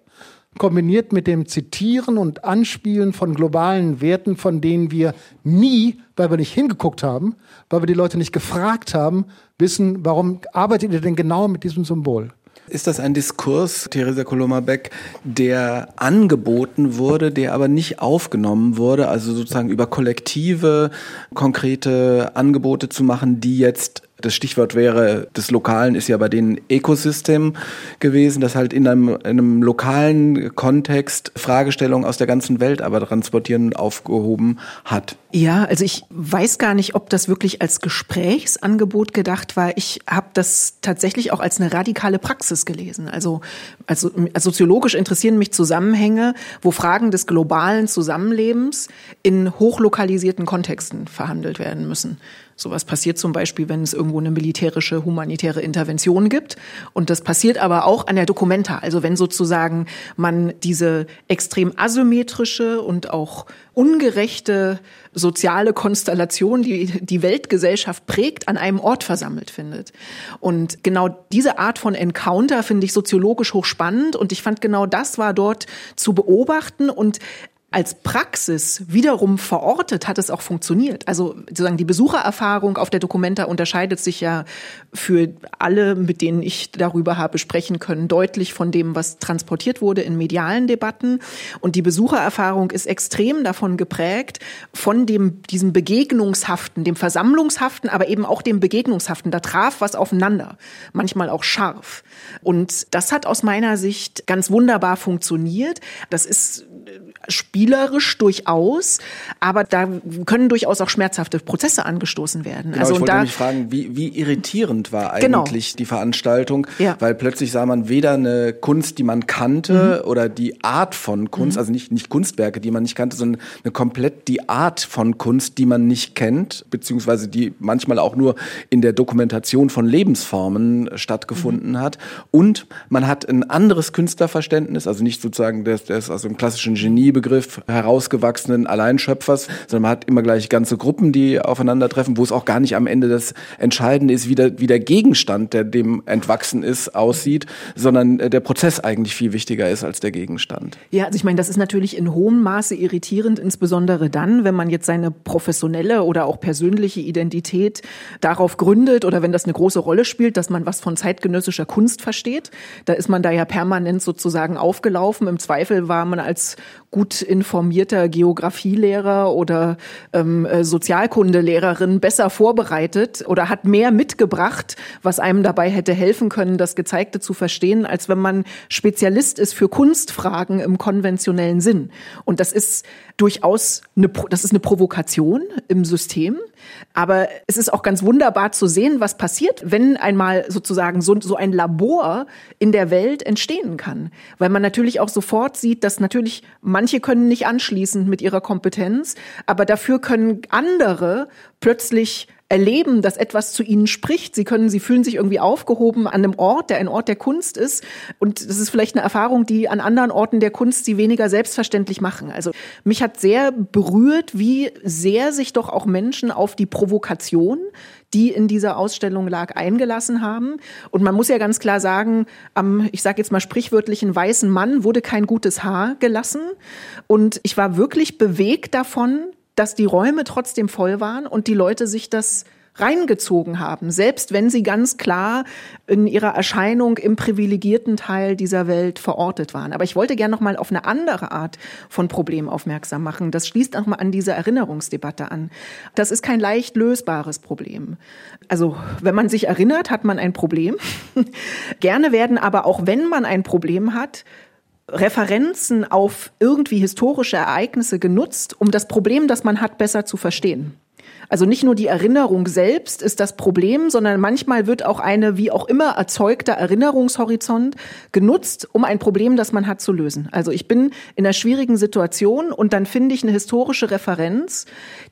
kombiniert mit dem Zitieren und Anspielen von globalen Werten, von denen wir nie, weil wir nicht hingeguckt haben, weil wir die Leute nicht gefragt haben, wissen, warum arbeitet ihr denn genau mit diesem Symbol? Ist das ein Diskurs, Theresa Koloma-Beck, der angeboten wurde, der aber nicht aufgenommen wurde, also sozusagen über kollektive, konkrete Angebote zu machen, die jetzt Das Stichwort wäre des Lokalen ist ja bei denen Ökosystem gewesen, das halt in einem, in einem lokalen Kontext Fragestellungen aus der ganzen Welt aber transportieren aufgehoben hat. Ja, also ich weiß gar nicht, ob das wirklich als Gesprächsangebot gedacht war. Ich habe das tatsächlich auch als eine radikale Praxis gelesen. Also, also soziologisch interessieren mich Zusammenhänge, wo Fragen des globalen Zusammenlebens in hochlokalisierten Kontexten verhandelt werden müssen. Sowas passiert zum Beispiel, wenn es irgendwo eine militärische, humanitäre Intervention gibt. Und das passiert aber auch an der Documenta. Also wenn sozusagen man diese extrem asymmetrische und auch ungerechte soziale Konstellation, die die Weltgesellschaft prägt, an einem Ort versammelt findet. Und genau diese Art von Encounter finde ich soziologisch hochspannend. Und ich fand genau das war dort zu beobachten. Und als Praxis wiederum verortet hat es auch funktioniert. Also sozusagen die Besuchererfahrung auf der Documenta unterscheidet sich ja für alle, mit denen ich darüber habe sprechen können, deutlich von dem, was transportiert wurde in medialen Debatten. Und die Besuchererfahrung ist extrem davon geprägt, von dem, diesem Begegnungshaften, dem Versammlungshaften, aber eben auch dem Begegnungshaften. Da traf was aufeinander, manchmal auch scharf. Und das hat aus meiner Sicht ganz wunderbar funktioniert. Das ist spielerisch durchaus, aber da können durchaus auch schmerzhafte Prozesse angestoßen werden. Genau, also ich wollte da, mich fragen, wie, wie irritierend war genau. eigentlich genau. die Veranstaltung, ja. weil plötzlich sah man weder eine Kunst, die man kannte, mhm. oder die Art von Kunst, mhm. also nicht, nicht Kunstwerke, die man nicht kannte, sondern eine komplett die Art von Kunst, die man nicht kennt, beziehungsweise die manchmal auch nur in der Dokumentation von Lebensformen stattgefunden mhm. hat. Und man hat ein anderes Künstlerverständnis, also nicht sozusagen das, das also im klassischen Genie Begriff herausgewachsenen Alleinschöpfers, sondern man hat immer gleich ganze Gruppen, die aufeinandertreffen, wo es auch gar nicht am Ende das Entscheidende ist, wie der, wie der Gegenstand, der dem entwachsen ist, aussieht, sondern der Prozess eigentlich viel wichtiger ist als der Gegenstand. Ja, also ich meine, das ist natürlich in hohem Maße irritierend, insbesondere dann, wenn man jetzt seine professionelle oder auch persönliche Identität darauf gründet oder wenn das eine große Rolle spielt, dass man was von zeitgenössischer Kunst versteht. Da ist man da ja permanent sozusagen aufgelaufen. Im Zweifel war man als gut informierter Geografielehrer oder ähm, äh, Sozialkundelehrerin besser vorbereitet oder hat mehr mitgebracht, was einem dabei hätte helfen können, das Gezeigte zu verstehen, als wenn man Spezialist ist für Kunstfragen im konventionellen Sinn. Und das ist durchaus eine, das ist eine Provokation im System. Aber es ist auch ganz wunderbar zu sehen, was passiert, wenn einmal sozusagen so, so ein Labor in der Welt entstehen kann. Weil man natürlich auch sofort sieht, dass natürlich manche können nicht anschließen mit ihrer Kompetenz, aber dafür können andere plötzlich erleben, dass etwas zu ihnen spricht. Sie können, sie fühlen sich irgendwie aufgehoben an einem Ort, der ein Ort der Kunst ist. Und das ist vielleicht eine Erfahrung, die an anderen Orten der Kunst sie weniger selbstverständlich machen. Also mich hat sehr berührt, wie sehr sich doch auch Menschen auf die Provokation, die in dieser Ausstellung lag, eingelassen haben. Und man muss ja ganz klar sagen, am, ich sage jetzt mal sprichwörtlichen weißen Mann wurde kein gutes Haar gelassen. Und ich war wirklich bewegt davon, dass die Räume trotzdem voll waren und die Leute sich das reingezogen haben, selbst wenn sie ganz klar in ihrer Erscheinung im privilegierten Teil dieser Welt verortet waren. Aber ich wollte gerne noch mal auf eine andere Art von Problem aufmerksam machen. Das schließt auch mal an diese Erinnerungsdebatte an. Das ist kein leicht lösbares Problem. Also, wenn man sich erinnert, hat man ein Problem. gerne werden aber auch wenn man ein Problem hat, Referenzen auf irgendwie historische Ereignisse genutzt, um das Problem, das man hat, besser zu verstehen. Also nicht nur die Erinnerung selbst ist das Problem, sondern manchmal wird auch eine wie auch immer erzeugter Erinnerungshorizont genutzt, um ein Problem, das man hat, zu lösen. Also ich bin in einer schwierigen Situation und dann finde ich eine historische Referenz,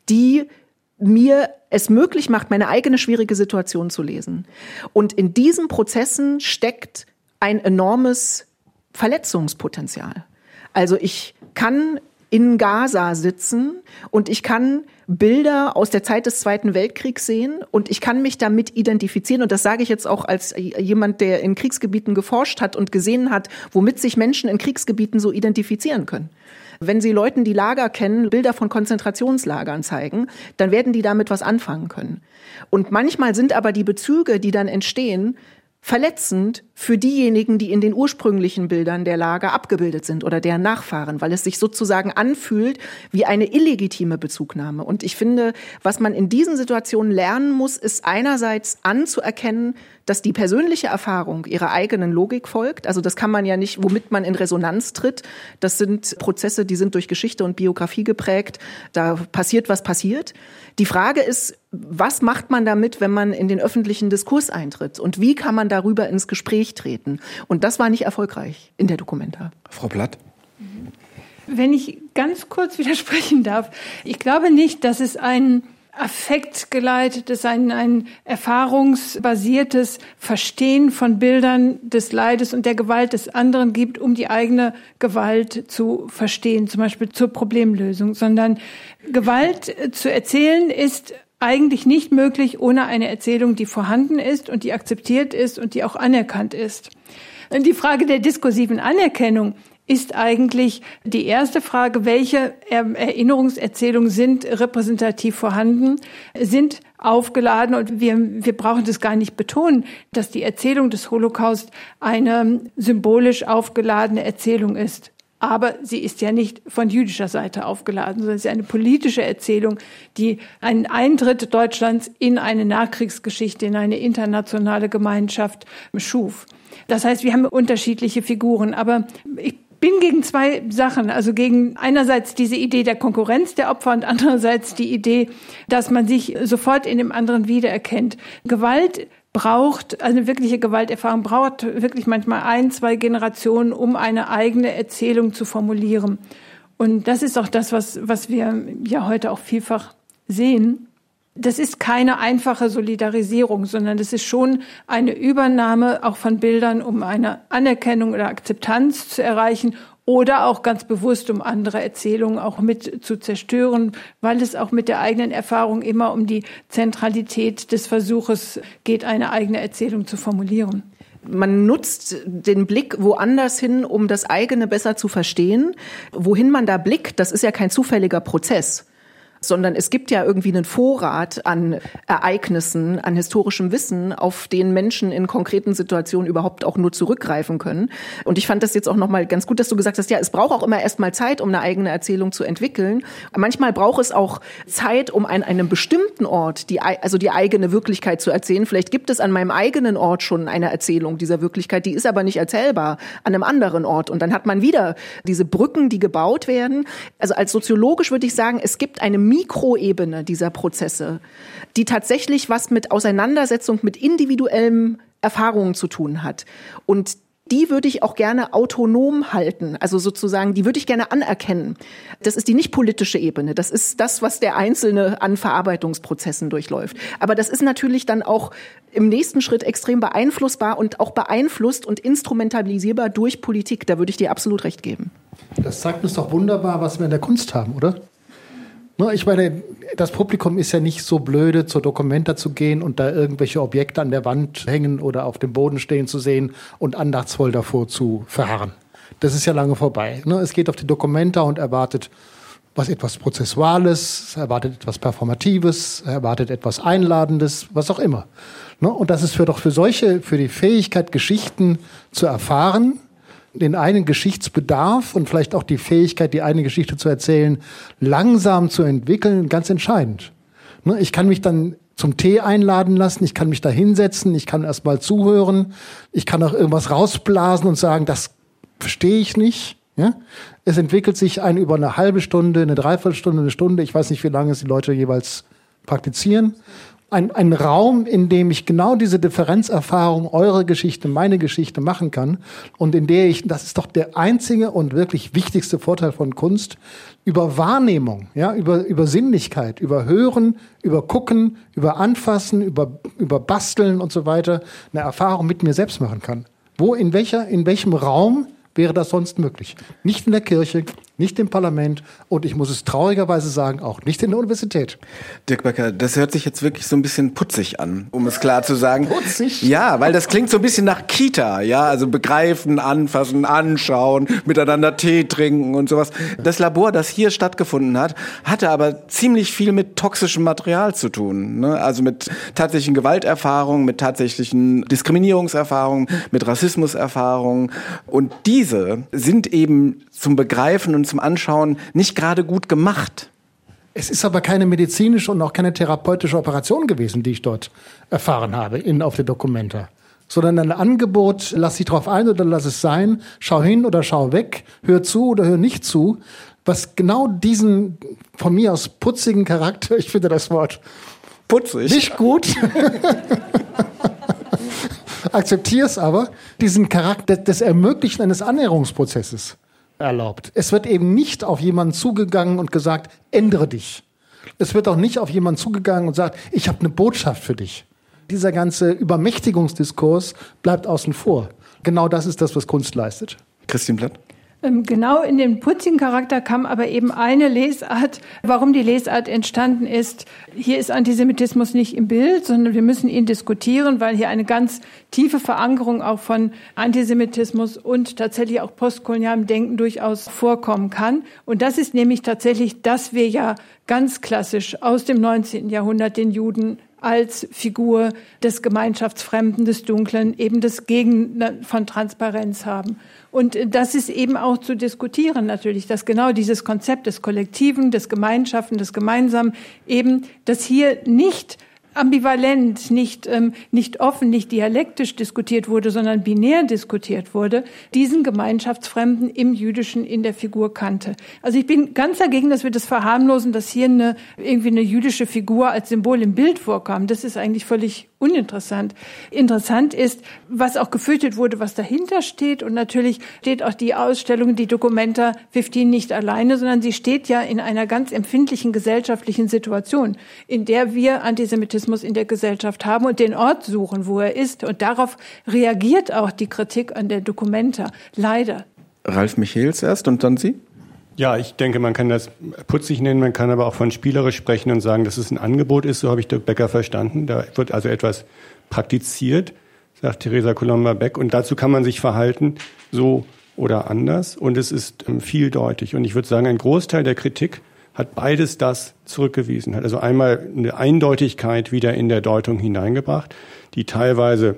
die mir es möglich macht, meine eigene schwierige Situation zu lesen. Und in diesen Prozessen steckt ein enormes Verletzungspotenzial. Also ich kann in Gaza sitzen und ich kann Bilder aus der Zeit des Zweiten Weltkriegs sehen und ich kann mich damit identifizieren und das sage ich jetzt auch als jemand, der in Kriegsgebieten geforscht hat und gesehen hat, womit sich Menschen in Kriegsgebieten so identifizieren können. Wenn Sie Leuten, die Lager kennen, Bilder von Konzentrationslagern zeigen, dann werden die damit was anfangen können. Und manchmal sind aber die Bezüge, die dann entstehen, verletzend für diejenigen, die in den ursprünglichen Bildern der Lager abgebildet sind oder deren Nachfahren, weil es sich sozusagen anfühlt wie eine illegitime Bezugnahme. Und ich finde, was man in diesen Situationen lernen muss, ist einerseits anzuerkennen, dass die persönliche Erfahrung ihrer eigenen Logik folgt. Also das kann man ja nicht, womit man in Resonanz tritt. Das sind Prozesse, die sind durch Geschichte und Biografie geprägt. Da passiert, was passiert. Die Frage ist, was macht man damit, wenn man in den öffentlichen Diskurs eintritt? Und wie kann man darüber ins Gespräch treten? Und das war nicht erfolgreich in der Dokumenta. Frau Platt? Wenn ich ganz kurz widersprechen darf, ich glaube nicht, dass es ein affektgeleitetes, ein, ein erfahrungsbasiertes Verstehen von Bildern des Leides und der Gewalt des anderen gibt, um die eigene Gewalt zu verstehen, zum Beispiel zur Problemlösung, sondern Gewalt zu erzählen ist eigentlich nicht möglich ohne eine Erzählung, die vorhanden ist und die akzeptiert ist und die auch anerkannt ist. Die Frage der diskursiven Anerkennung ist eigentlich die erste Frage, welche Erinnerungserzählungen sind repräsentativ vorhanden, sind aufgeladen und wir, wir brauchen das gar nicht betonen, dass die Erzählung des Holocaust eine symbolisch aufgeladene Erzählung ist. Aber sie ist ja nicht von jüdischer Seite aufgeladen, sondern es ist eine politische Erzählung, die einen Eintritt Deutschlands in eine Nachkriegsgeschichte, in eine internationale Gemeinschaft schuf. Das heißt, wir haben unterschiedliche Figuren, aber ich bin gegen zwei Sachen. Also gegen einerseits diese Idee der Konkurrenz der Opfer und andererseits die Idee, dass man sich sofort in dem anderen wiedererkennt. Gewalt braucht, also eine wirkliche Gewalterfahrung braucht wirklich manchmal ein, zwei Generationen, um eine eigene Erzählung zu formulieren. Und das ist auch das, was, was wir ja heute auch vielfach sehen das ist keine einfache Solidarisierung, sondern das ist schon eine Übernahme auch von Bildern, um eine Anerkennung oder Akzeptanz zu erreichen oder auch ganz bewusst, um andere Erzählungen auch mit zu zerstören, weil es auch mit der eigenen Erfahrung immer um die Zentralität des Versuches geht, eine eigene Erzählung zu formulieren. Man nutzt den Blick woanders hin, um das eigene besser zu verstehen. Wohin man da blickt, das ist ja kein zufälliger Prozess sondern es gibt ja irgendwie einen Vorrat an Ereignissen, an historischem Wissen, auf den Menschen in konkreten Situationen überhaupt auch nur zurückgreifen können. Und ich fand das jetzt auch nochmal ganz gut, dass du gesagt hast, ja, es braucht auch immer erstmal Zeit, um eine eigene Erzählung zu entwickeln. Manchmal braucht es auch Zeit, um an einem bestimmten Ort die, also die eigene Wirklichkeit zu erzählen. Vielleicht gibt es an meinem eigenen Ort schon eine Erzählung dieser Wirklichkeit, die ist aber nicht erzählbar an einem anderen Ort. Und dann hat man wieder diese Brücken, die gebaut werden. Also als soziologisch würde ich sagen, es gibt eine Mikroebene dieser Prozesse, die tatsächlich was mit Auseinandersetzung mit individuellen Erfahrungen zu tun hat. Und die würde ich auch gerne autonom halten, also sozusagen, die würde ich gerne anerkennen. Das ist die nicht politische Ebene, das ist das, was der Einzelne an Verarbeitungsprozessen durchläuft. Aber das ist natürlich dann auch im nächsten Schritt extrem beeinflussbar und auch beeinflusst und instrumentalisierbar durch Politik. Da würde ich dir absolut recht geben. Das zeigt uns doch wunderbar, was wir in der Kunst haben, oder? Ne, ich meine, das Publikum ist ja nicht so blöde, zur Dokumenta zu gehen und da irgendwelche Objekte an der Wand hängen oder auf dem Boden stehen zu sehen und andachtsvoll davor zu verharren. Das ist ja lange vorbei. Ne? Es geht auf die Dokumenta und erwartet was etwas Prozessuales, erwartet etwas Performatives, erwartet etwas Einladendes, was auch immer. Ne? Und das ist für doch für solche, für die Fähigkeit, Geschichten zu erfahren, den einen Geschichtsbedarf und vielleicht auch die Fähigkeit, die eine Geschichte zu erzählen, langsam zu entwickeln, ganz entscheidend. Ne, ich kann mich dann zum Tee einladen lassen, ich kann mich da hinsetzen, ich kann erst mal zuhören, ich kann auch irgendwas rausblasen und sagen, das verstehe ich nicht. Ja? Es entwickelt sich ein über eine halbe Stunde, eine Dreiviertelstunde, eine Stunde, ich weiß nicht, wie lange es die Leute jeweils praktizieren ein, ein Raum, in dem ich genau diese Differenzerfahrung, eure Geschichte, meine Geschichte machen kann und in der ich, das ist doch der einzige und wirklich wichtigste Vorteil von Kunst, über Wahrnehmung, ja, über, über Sinnlichkeit, über Hören, über Gucken, über Anfassen, über, über Basteln und so weiter, eine Erfahrung mit mir selbst machen kann. Wo, in welcher, in welchem Raum wäre das sonst möglich? Nicht in der Kirche, nicht im Parlament und ich muss es traurigerweise sagen, auch nicht in der Universität. Dirk Becker, das hört sich jetzt wirklich so ein bisschen putzig an, um es klar zu sagen. Putzig? Ja, weil das klingt so ein bisschen nach Kita, ja, also begreifen, anfassen, anschauen, miteinander Tee trinken und sowas. Das Labor, das hier stattgefunden hat, hatte aber ziemlich viel mit toxischem Material zu tun, ne? also mit tatsächlichen Gewalterfahrungen, mit tatsächlichen Diskriminierungserfahrungen, mit Rassismuserfahrungen und diese sind eben zum Begreifen und zum Anschauen nicht gerade gut gemacht. Es ist aber keine medizinische und auch keine therapeutische Operation gewesen, die ich dort erfahren habe, in, auf der Dokumenta. Sondern ein Angebot, lass dich drauf ein oder lass es sein, schau hin oder schau weg, hör zu oder hör nicht zu, was genau diesen von mir aus putzigen Charakter, ich finde das Wort Putzig. nicht gut, akzeptiere es aber, diesen Charakter des Ermöglichen eines Annäherungsprozesses erlaubt. Es wird eben nicht auf jemanden zugegangen und gesagt, ändere dich. Es wird auch nicht auf jemanden zugegangen und sagt, ich habe eine Botschaft für dich. Dieser ganze Übermächtigungsdiskurs bleibt außen vor. Genau das ist das, was Kunst leistet. Christine Blatt? Ähm, Genau in den putzigen Charakter kam aber eben eine Lesart, warum die Lesart entstanden ist. Hier ist Antisemitismus nicht im Bild, sondern wir müssen ihn diskutieren, weil hier eine ganz tiefe Verankerung auch von Antisemitismus und tatsächlich auch postkolonialem Denken durchaus vorkommen kann. Und das ist nämlich tatsächlich, dass wir ja ganz klassisch aus dem 19. Jahrhundert den Juden als Figur des Gemeinschaftsfremden, des Dunklen, eben des Gegen von Transparenz haben. Und das ist eben auch zu diskutieren natürlich, dass genau dieses Konzept des Kollektiven, des Gemeinschaften, des Gemeinsamen eben, dass hier nicht ambivalent, nicht, ähm, nicht offen, nicht dialektisch diskutiert wurde, sondern binär diskutiert wurde, diesen Gemeinschaftsfremden im Jüdischen in der Figur kannte. Also ich bin ganz dagegen, dass wir das verharmlosen, dass hier eine, irgendwie eine jüdische Figur als Symbol im Bild vorkam. Das ist eigentlich völlig uninteressant. Interessant ist, was auch gefürchtet wurde, was dahinter steht. Und natürlich steht auch die Ausstellung, die Documenta 15 nicht alleine, sondern sie steht ja in einer ganz empfindlichen gesellschaftlichen Situation, in der wir Antisemitismus in der Gesellschaft haben und den Ort suchen, wo er ist. Und darauf reagiert auch die Kritik an der Documenta. Leider. Ralf Michels erst und dann Sie? Ja, ich denke, man kann das putzig nennen, man kann aber auch von spielerisch sprechen und sagen, dass es ein Angebot ist, so habe ich Dirk Becker verstanden. Da wird also etwas praktiziert, sagt Theresa Colomba-Beck, und dazu kann man sich verhalten, so oder anders, und es ist ähm, vieldeutig. Und ich würde sagen, ein Großteil der Kritik hat beides das zurückgewiesen, hat also einmal eine Eindeutigkeit wieder in der Deutung hineingebracht, die teilweise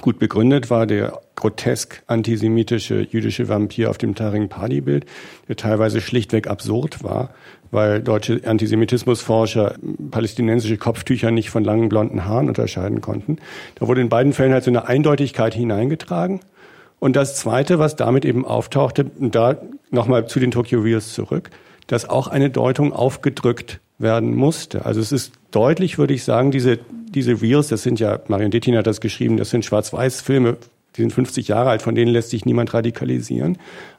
gut begründet war, der grotesk antisemitische jüdische Vampir auf dem Taring Padi Bild, der teilweise schlichtweg absurd war, weil deutsche Antisemitismusforscher palästinensische Kopftücher nicht von langen blonden Haaren unterscheiden konnten. Da wurde in beiden Fällen halt so eine Eindeutigkeit hineingetragen. Und das Zweite, was damit eben auftauchte, da nochmal zu den Tokyo Reels zurück, dass auch eine Deutung aufgedrückt werden musste. Also es ist deutlich, würde ich sagen, diese, diese Reels, das sind ja, Marion Dettin hat das geschrieben, das sind Schwarz-Weiß-Filme, die sind 50 Jahre alt, von denen lässt sich niemand radikalisieren.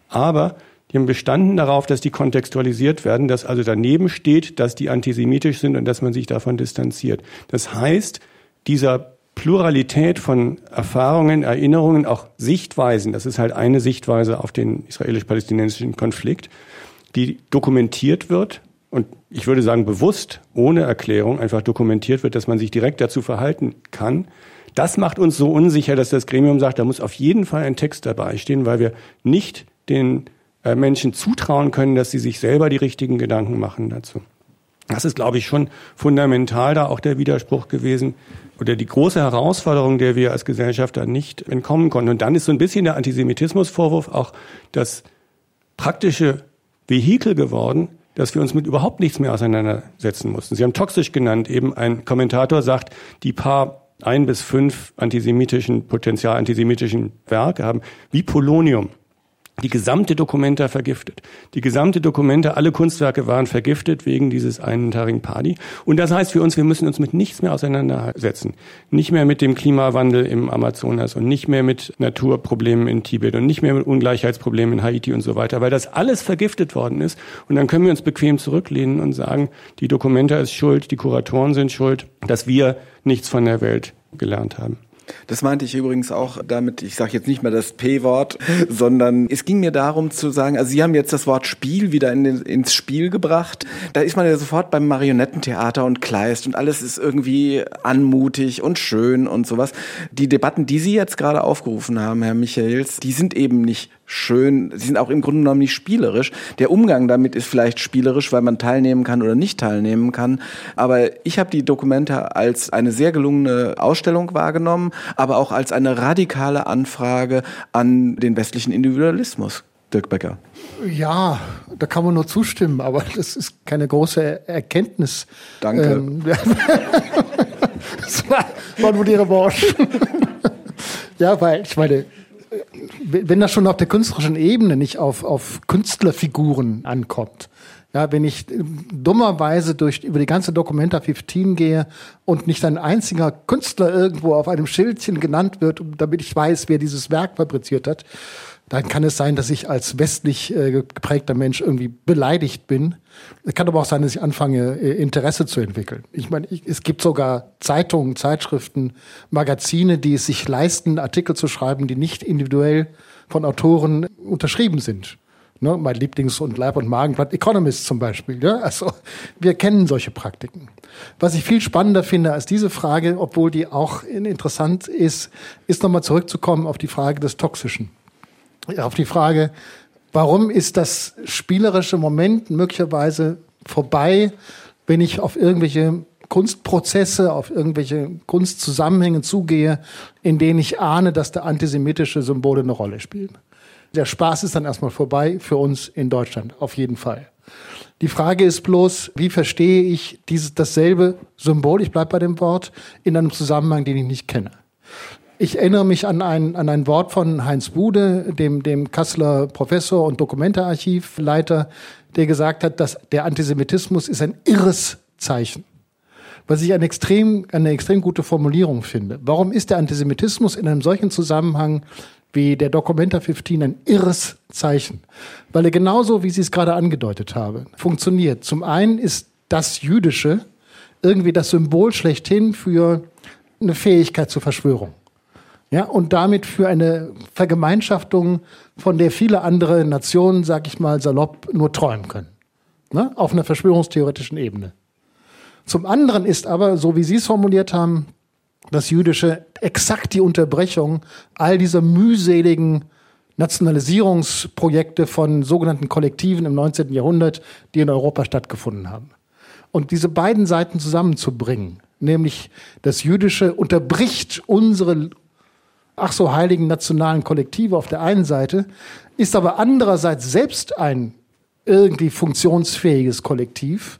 Aber die haben bestanden darauf, dass die kontextualisiert werden, dass also daneben steht, dass die antisemitisch sind und dass man sich davon distanziert. Das heißt, dieser Pluralität von Erfahrungen, Erinnerungen, auch Sichtweisen, das ist halt eine Sichtweise auf den israelisch-palästinensischen Konflikt, die dokumentiert wird und ich würde sagen bewusst, ohne Erklärung, einfach dokumentiert wird, dass man sich direkt dazu verhalten kann. Das macht uns so unsicher, dass das Gremium sagt, da muss auf jeden Fall ein Text dabei stehen, weil wir nicht den äh, Menschen zutrauen können, dass sie sich selber die richtigen Gedanken machen dazu. Das ist, glaube ich, schon fundamental da auch der Widerspruch gewesen oder die große Herausforderung, der wir als Gesellschaft da nicht entkommen konnten. Und dann ist so ein bisschen der Antisemitismusvorwurf auch das praktische Vehikel geworden, dass wir uns mit überhaupt nichts mehr auseinandersetzen mussten. Sie haben toxisch genannt, eben ein Kommentator sagt, die paar ein bis fünf antisemitischen, potenzial antisemitischen Werke haben, wie Polonium, die gesamte Dokumenta vergiftet. Die gesamte Dokumenta, alle Kunstwerke waren vergiftet wegen dieses einen Taring Padi. Und das heißt für uns, wir müssen uns mit nichts mehr auseinandersetzen. Nicht mehr mit dem Klimawandel im Amazonas und nicht mehr mit Naturproblemen in Tibet und nicht mehr mit Ungleichheitsproblemen in Haiti und so weiter, weil das alles vergiftet worden ist. Und dann können wir uns bequem zurücklehnen und sagen, die Dokumenta ist schuld, die Kuratoren sind schuld, dass wir nichts von der Welt gelernt haben. Das meinte ich übrigens auch damit, ich sage jetzt nicht mehr das P-Wort, sondern es ging mir darum zu sagen, also Sie haben jetzt das Wort Spiel wieder in ins Spiel gebracht. Da ist man ja sofort beim Marionettentheater und Kleist und alles ist irgendwie anmutig und schön und sowas. Die Debatten, die Sie jetzt gerade aufgerufen haben, Herr Michaels, die sind eben nicht schön. Sie sind auch im Grunde genommen nicht spielerisch. Der Umgang damit ist vielleicht spielerisch, weil man teilnehmen kann oder nicht teilnehmen kann. Aber ich habe die Dokumente als eine sehr gelungene Ausstellung wahrgenommen, aber auch als eine radikale Anfrage an den westlichen Individualismus. Dirk Becker. Ja, da kann man nur zustimmen, aber das ist keine große Erkenntnis. Danke. Ähm, das war, war nur die Revanche. ja, weil ich meine, wenn das schon auf der künstlerischen Ebene nicht auf, auf Künstlerfiguren ankommt, ja, wenn ich äh, dummerweise durch, über die ganze Documenta 15 gehe und nicht ein einziger Künstler irgendwo auf einem Schildchen genannt wird, damit ich weiß, wer dieses Werk fabriziert hat, dann kann es sein, dass ich als westlich äh, geprägter Mensch irgendwie beleidigt bin. Es kann aber auch sein, dass ich anfange, äh, Interesse zu entwickeln. Ich meine, es gibt sogar Zeitungen, Zeitschriften, Magazine, die es sich leisten, Artikel zu schreiben, die nicht individuell von Autoren unterschrieben sind. Ne, mein Lieblings- und Leib- und Magenblatt Economist zum Beispiel. Ja? Also wir kennen solche Praktiken. Was ich viel spannender finde als diese Frage, obwohl die auch interessant ist, ist nochmal zurückzukommen auf die Frage des Toxischen auf die Frage, warum ist das spielerische Moment möglicherweise vorbei, wenn ich auf irgendwelche Kunstprozesse, auf irgendwelche Kunstzusammenhänge zugehe, in denen ich ahne, dass da antisemitische Symbole eine Rolle spielen. Der Spaß ist dann erstmal vorbei für uns in Deutschland, auf jeden Fall. Die Frage ist bloß, wie verstehe ich dieses, dasselbe Symbol, ich bleibe bei dem Wort, in einem Zusammenhang, den ich nicht kenne. Ich erinnere mich an ein, an ein Wort von Heinz Bude, dem, dem Kasseler Professor und Dokumentearchivleiter, der gesagt hat, dass der Antisemitismus ist ein irres Zeichen. Was ich eine extrem, eine extrem gute Formulierung finde. Warum ist der Antisemitismus in einem solchen Zusammenhang wie der Documenta 15 ein irres Zeichen? Weil er genauso, wie Sie es gerade angedeutet haben, funktioniert. Zum einen ist das Jüdische irgendwie das Symbol schlechthin für eine Fähigkeit zur Verschwörung ja, und damit für eine Vergemeinschaftung, von der viele andere Nationen, sag ich mal salopp, nur träumen können. Ne? Auf einer verschwörungstheoretischen Ebene. Zum anderen ist aber, so wie Sie es formuliert haben, das Jüdische exakt die Unterbrechung all dieser mühseligen Nationalisierungsprojekte von sogenannten Kollektiven im 19. Jahrhundert, die in Europa stattgefunden haben. Und diese beiden Seiten zusammenzubringen, nämlich das Jüdische unterbricht unsere ach so heiligen nationalen Kollektive auf der einen Seite, ist aber andererseits selbst ein irgendwie funktionsfähiges Kollektiv,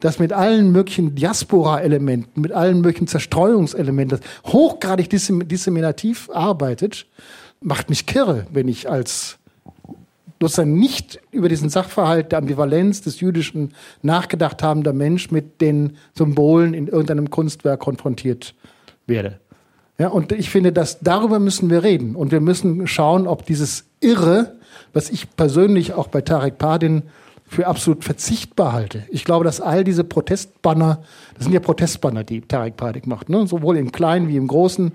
das mit allen möglichen Diaspora-Elementen, mit allen möglichen Zerstreuungselementen hochgradig disseminativ arbeitet, macht mich kirre, wenn ich als sozusagen nicht über diesen Sachverhalt der Ambivalenz des Jüdischen nachgedacht habender Mensch mit den Symbolen in irgendeinem Kunstwerk konfrontiert werde. Ja, und ich finde, dass darüber müssen wir reden. Und wir müssen schauen, ob dieses Irre, was ich persönlich auch bei Tarek Padin für absolut verzichtbar halte. Ich glaube, dass all diese Protestbanner, das sind ja Protestbanner, die Tarek Padik macht, ne? sowohl im Kleinen wie im Großen.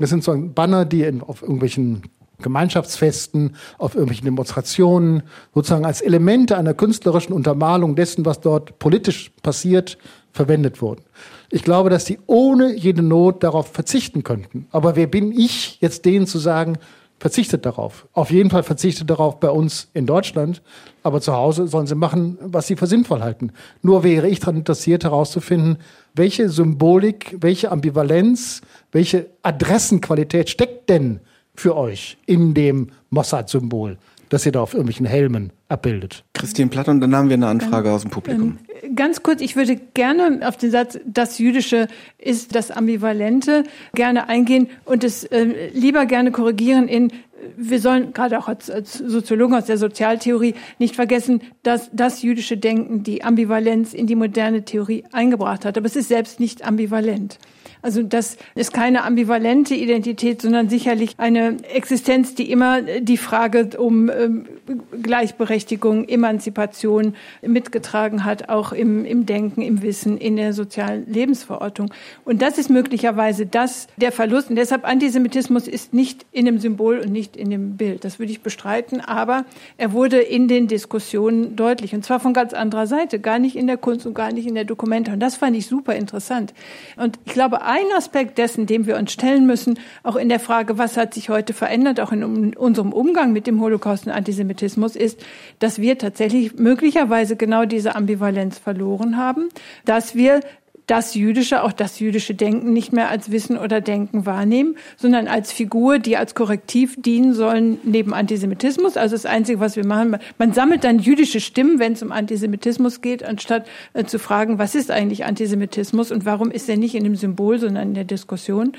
Das sind so Banner, die in, auf irgendwelchen Gemeinschaftsfesten, auf irgendwelchen Demonstrationen, sozusagen als Elemente einer künstlerischen Untermalung dessen, was dort politisch passiert, verwendet wurden. Ich glaube, dass die ohne jede Not darauf verzichten könnten. Aber wer bin ich, jetzt denen zu sagen, verzichtet darauf? Auf jeden Fall verzichtet darauf bei uns in Deutschland. Aber zu Hause sollen sie machen, was sie für sinnvoll halten. Nur wäre ich daran interessiert, herauszufinden, welche Symbolik, welche Ambivalenz, welche Adressenqualität steckt denn für euch in dem Mossad-Symbol? Das ihr da auf irgendwelchen Helmen abbildet. Christine Platt, und dann haben wir eine Anfrage aus dem Publikum. Ähm, ganz kurz, ich würde gerne auf den Satz, das Jüdische ist das Ambivalente, gerne eingehen und es äh, lieber gerne korrigieren in wir sollen gerade auch als, als Soziologen aus der Sozialtheorie nicht vergessen, dass das jüdische Denken die Ambivalenz in die moderne Theorie eingebracht hat. Aber es ist selbst nicht ambivalent. Also das ist keine ambivalente Identität, sondern sicherlich eine Existenz, die immer die Frage um ähm, Gleichberechtigung, Emanzipation mitgetragen hat, auch im, im Denken, im Wissen, in der sozialen Lebensverortung. Und das ist möglicherweise das der Verlust. Und deshalb Antisemitismus ist nicht in dem Symbol und nicht in dem Bild. Das würde ich bestreiten. Aber er wurde in den Diskussionen deutlich. Und zwar von ganz anderer Seite. Gar nicht in der Kunst und gar nicht in der Dokumente. Und das fand ich super interessant. Und ich glaube, ein Aspekt dessen, dem wir uns stellen müssen, auch in der Frage, was hat sich heute verändert, auch in unserem Umgang mit dem Holocaust und Antisemitismus, ist, dass wir tatsächlich möglicherweise genau diese Ambivalenz verloren haben, dass wir das jüdische, auch das jüdische Denken nicht mehr als Wissen oder Denken wahrnehmen, sondern als Figur, die als Korrektiv dienen sollen neben Antisemitismus. Also das Einzige, was wir machen, man sammelt dann jüdische Stimmen, wenn es um Antisemitismus geht, anstatt äh, zu fragen, was ist eigentlich Antisemitismus und warum ist er nicht in dem Symbol, sondern in der Diskussion.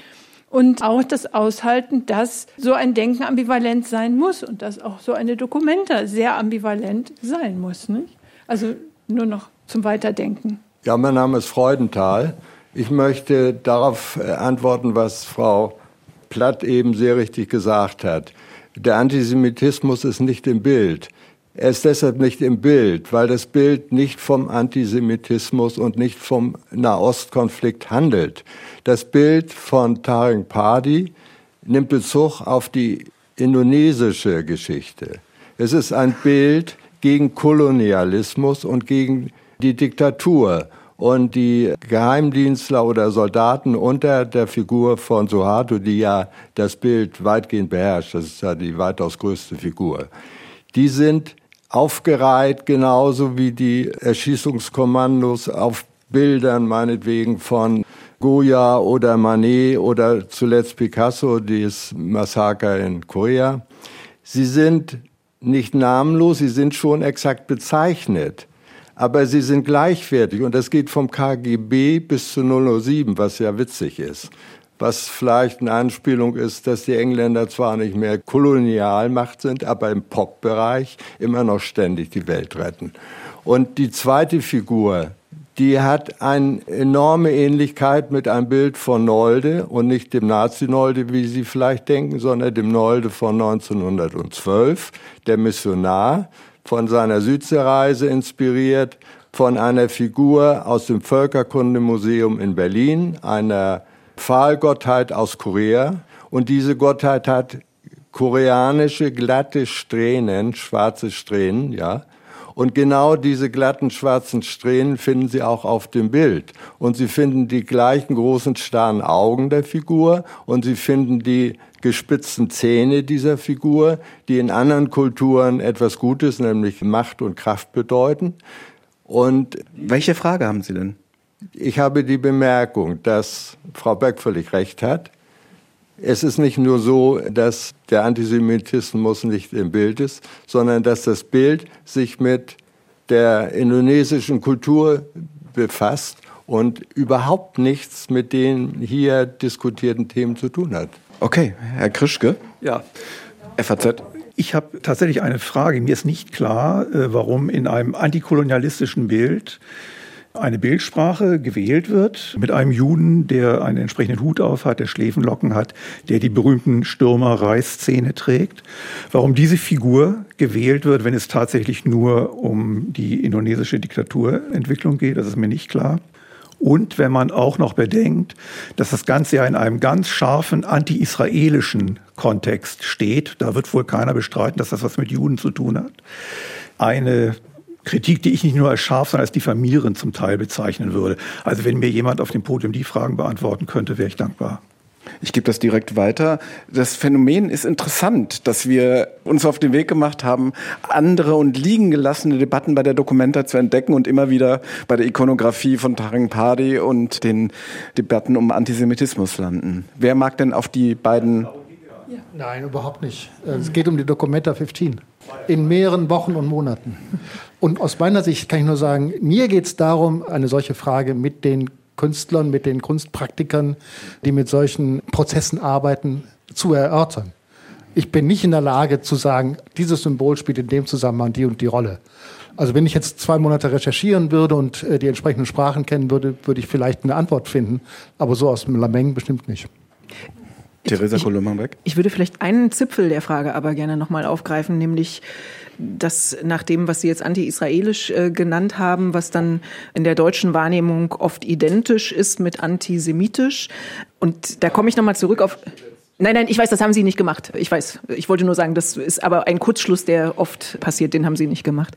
Und auch das Aushalten, dass so ein Denken ambivalent sein muss und dass auch so eine Dokumenta sehr ambivalent sein muss. Nicht? Also nur noch zum Weiterdenken. Ja, mein Name ist Freudenthal. Ich möchte darauf äh, antworten, was Frau Platt eben sehr richtig gesagt hat. Der Antisemitismus ist nicht im Bild. Er ist deshalb nicht im Bild, weil das Bild nicht vom Antisemitismus und nicht vom Nahostkonflikt handelt. Das Bild von Taring Padi nimmt Bezug auf die indonesische Geschichte. Es ist ein Bild gegen Kolonialismus und gegen die Diktatur und die Geheimdienstler oder Soldaten unter der Figur von Suharto, die ja das Bild weitgehend beherrscht, das ist ja die weitaus größte Figur, die sind aufgereiht, genauso wie die Erschießungskommandos auf Bildern meinetwegen von Goya oder Manet oder zuletzt Picasso, das Massaker in Korea. Sie sind nicht namenlos, sie sind schon exakt bezeichnet aber sie sind gleichwertig und das geht vom KGB bis zu 007, was ja witzig ist. Was vielleicht eine Anspielung ist, dass die Engländer zwar nicht mehr Kolonialmacht sind, aber im Pop-Bereich immer noch ständig die Welt retten. Und die zweite Figur, die hat eine enorme Ähnlichkeit mit einem Bild von Nolde und nicht dem Nazi-Nolde, wie Sie vielleicht denken, sondern dem Nolde von 1912, der Missionar, von seiner Südseereise inspiriert, von einer Figur aus dem Völkerkundemuseum in Berlin, einer Pfahlgottheit aus Korea. Und diese Gottheit hat koreanische glatte Strähnen, schwarze Strähnen, ja. Und genau diese glatten schwarzen Strähnen finden Sie auch auf dem Bild. Und Sie finden die gleichen großen starren Augen der Figur und Sie finden die gespitzten Zähne dieser Figur, die in anderen Kulturen etwas Gutes, nämlich Macht und Kraft bedeuten. Und welche Frage haben Sie denn? Ich habe die Bemerkung, dass Frau Beck völlig recht hat. Es ist nicht nur so, dass der Antisemitismus nicht im Bild ist, sondern dass das Bild sich mit der indonesischen Kultur befasst und überhaupt nichts mit den hier diskutierten Themen zu tun hat. Okay, Herr Krischke. Ja. FAZ. Ich habe tatsächlich eine Frage. Mir ist nicht klar, äh, warum in einem antikolonialistischen Bild eine Bildsprache gewählt wird mit einem Juden, der einen entsprechenden Hut auf hat, der Schläfenlocken hat, der die berühmten Stürmer-Reißzähne trägt. Warum diese Figur gewählt wird, wenn es tatsächlich nur um die indonesische Diktaturentwicklung geht, das ist mir nicht klar. Und wenn man auch noch bedenkt, dass das Ganze ja in einem ganz scharfen anti-israelischen Kontext steht, da wird wohl keiner bestreiten, dass das was mit Juden zu tun hat. Eine Kritik, die ich nicht nur als scharf, sondern als diffamierend zum Teil bezeichnen würde. Also wenn mir jemand auf dem Podium die Fragen beantworten könnte, wäre ich dankbar. Ich gebe das direkt weiter. Das Phänomen ist interessant, dass wir uns auf den Weg gemacht haben, andere und liegen gelassene Debatten bei der Documenta zu entdecken und immer wieder bei der Ikonografie von Taring Padi und den Debatten um Antisemitismus landen. Wer mag denn auf die beiden Nein, überhaupt nicht. Es geht um die Documenta 15 in mehreren Wochen und Monaten. Und aus meiner Sicht kann ich nur sagen, mir geht es darum, eine solche Frage mit den Künstlern, mit den Kunstpraktikern, die mit solchen Prozessen arbeiten, zu erörtern. Ich bin nicht in der Lage zu sagen, dieses Symbol spielt in dem Zusammenhang die und die Rolle. Also wenn ich jetzt zwei Monate recherchieren würde und äh, die entsprechenden Sprachen kennen würde, würde ich vielleicht eine Antwort finden. Aber so aus dem Lameng bestimmt nicht. Theresa Kolummerbeck? Ich würde vielleicht einen Zipfel der Frage aber gerne nochmal aufgreifen, nämlich das nach dem, was Sie jetzt anti-israelisch äh, genannt haben, was dann in der deutschen Wahrnehmung oft identisch ist mit antisemitisch. Und da komme ich nochmal zurück auf Nein, nein, ich weiß, das haben Sie nicht gemacht. Ich weiß. Ich wollte nur sagen, das ist aber ein Kurzschluss, der oft passiert, den haben Sie nicht gemacht.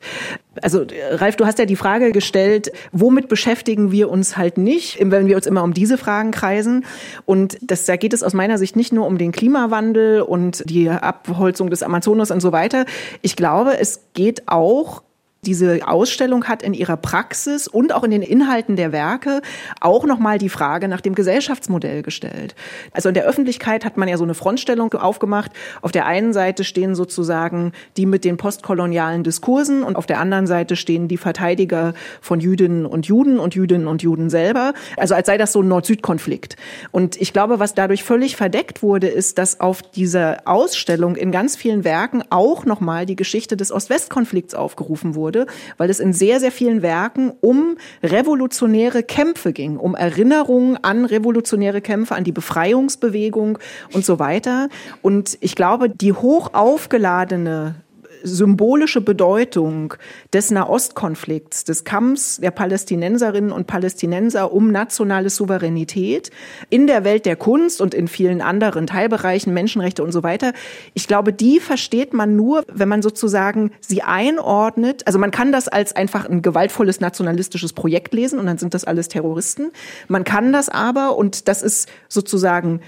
Also, Ralf, du hast ja die Frage gestellt, womit beschäftigen wir uns halt nicht, wenn wir uns immer um diese Fragen kreisen? Und das, da geht es aus meiner Sicht nicht nur um den Klimawandel und die Abholzung des Amazonas und so weiter. Ich glaube, es geht auch diese Ausstellung hat in ihrer Praxis und auch in den Inhalten der Werke auch nochmal die Frage nach dem Gesellschaftsmodell gestellt. Also in der Öffentlichkeit hat man ja so eine Frontstellung aufgemacht. Auf der einen Seite stehen sozusagen die mit den postkolonialen Diskursen und auf der anderen Seite stehen die Verteidiger von Jüdinnen und Juden und Jüdinnen und Juden selber. Also als sei das so ein Nord-Süd-Konflikt. Und ich glaube, was dadurch völlig verdeckt wurde, ist, dass auf dieser Ausstellung in ganz vielen Werken auch nochmal die Geschichte des Ost-West-Konflikts aufgerufen wurde wurde, weil es in sehr, sehr vielen Werken um revolutionäre Kämpfe ging, um Erinnerungen an revolutionäre Kämpfe, an die Befreiungsbewegung und so weiter. Und ich glaube, die hoch aufgeladene symbolische Bedeutung des Nahostkonflikts, des Kampfs der Palästinenserinnen und Palästinenser um nationale Souveränität in der Welt der Kunst und in vielen anderen Teilbereichen, Menschenrechte und so weiter. Ich glaube, die versteht man nur, wenn man sozusagen sie einordnet. Also man kann das als einfach ein gewaltvolles nationalistisches Projekt lesen und dann sind das alles Terroristen. Man kann das aber, und das ist sozusagen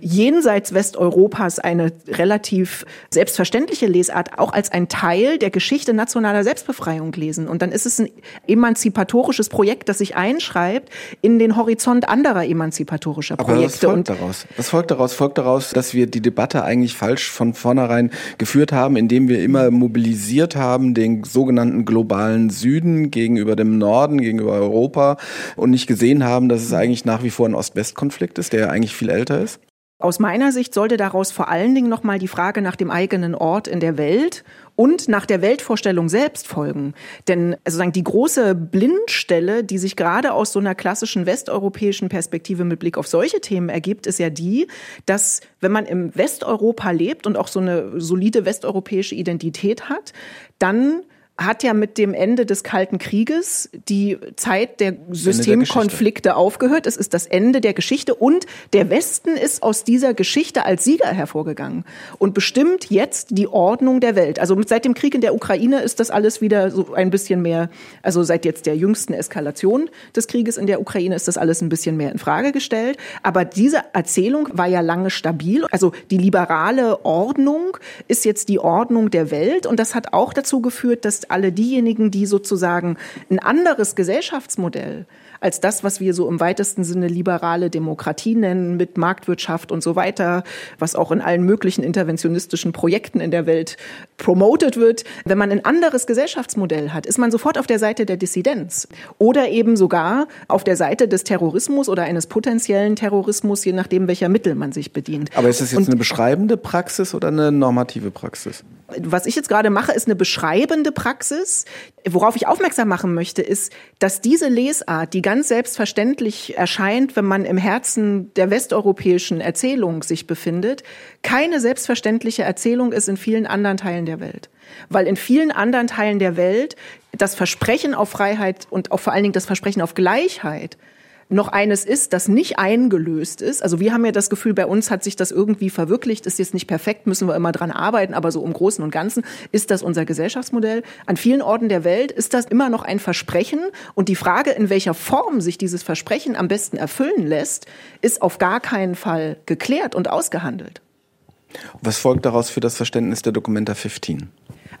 jenseits Westeuropas eine relativ selbstverständliche Lesart auch als ein Teil der Geschichte nationaler Selbstbefreiung lesen. Und dann ist es ein emanzipatorisches Projekt, das sich einschreibt in den Horizont anderer emanzipatorischer Projekte. Aber was folgt Und daraus? Was folgt daraus? Folgt daraus, dass wir die Debatte eigentlich falsch von vornherein geführt haben, indem wir immer mobilisiert haben, den sogenannten globalen Süden gegenüber dem Norden, gegenüber Europa und nicht gesehen haben, dass es eigentlich nach wie vor ein Ost-West-Konflikt ist, der ja eigentlich viel älter ist? Aus meiner Sicht sollte daraus vor allen Dingen nochmal die Frage nach dem eigenen Ort in der Welt und nach der Weltvorstellung selbst folgen. Denn also sagen, die große Blindstelle, die sich gerade aus so einer klassischen westeuropäischen Perspektive mit Blick auf solche Themen ergibt, ist ja die, dass wenn man im Westeuropa lebt und auch so eine solide westeuropäische Identität hat, dann hat ja mit dem Ende des Kalten Krieges die Zeit der Systemkonflikte aufgehört. Es ist das Ende der Geschichte und der Westen ist aus dieser Geschichte als Sieger hervorgegangen und bestimmt jetzt die Ordnung der Welt. Also seit dem Krieg in der Ukraine ist das alles wieder so ein bisschen mehr, also seit jetzt der jüngsten Eskalation des Krieges in der Ukraine ist das alles ein bisschen mehr in Frage gestellt. Aber diese Erzählung war ja lange stabil. Also die liberale Ordnung ist jetzt die Ordnung der Welt und das hat auch dazu geführt, dass alle diejenigen, die sozusagen ein anderes Gesellschaftsmodell als das, was wir so im weitesten Sinne liberale Demokratie nennen, mit Marktwirtschaft und so weiter, was auch in allen möglichen interventionistischen Projekten in der Welt promoted wird. Wenn man ein anderes Gesellschaftsmodell hat, ist man sofort auf der Seite der Dissidenz oder eben sogar auf der Seite des Terrorismus oder eines potenziellen Terrorismus, je nachdem, welcher Mittel man sich bedient. Aber ist das jetzt und, eine beschreibende Praxis oder eine normative Praxis? Was ich jetzt gerade mache, ist eine beschreibende Praxis. Worauf ich aufmerksam machen möchte, ist, dass diese Lesart, die ganz selbstverständlich erscheint, wenn man im Herzen der westeuropäischen Erzählung sich befindet, keine selbstverständliche Erzählung ist in vielen anderen Teilen der Welt. Weil in vielen anderen Teilen der Welt das Versprechen auf Freiheit und auch vor allen Dingen das Versprechen auf Gleichheit noch eines ist, das nicht eingelöst ist. Also wir haben ja das Gefühl, bei uns hat sich das irgendwie verwirklicht, ist jetzt nicht perfekt, müssen wir immer dran arbeiten, aber so im Großen und Ganzen ist das unser Gesellschaftsmodell. An vielen Orten der Welt ist das immer noch ein Versprechen und die Frage, in welcher Form sich dieses Versprechen am besten erfüllen lässt, ist auf gar keinen Fall geklärt und ausgehandelt. Was folgt daraus für das Verständnis der Dokumenta 15?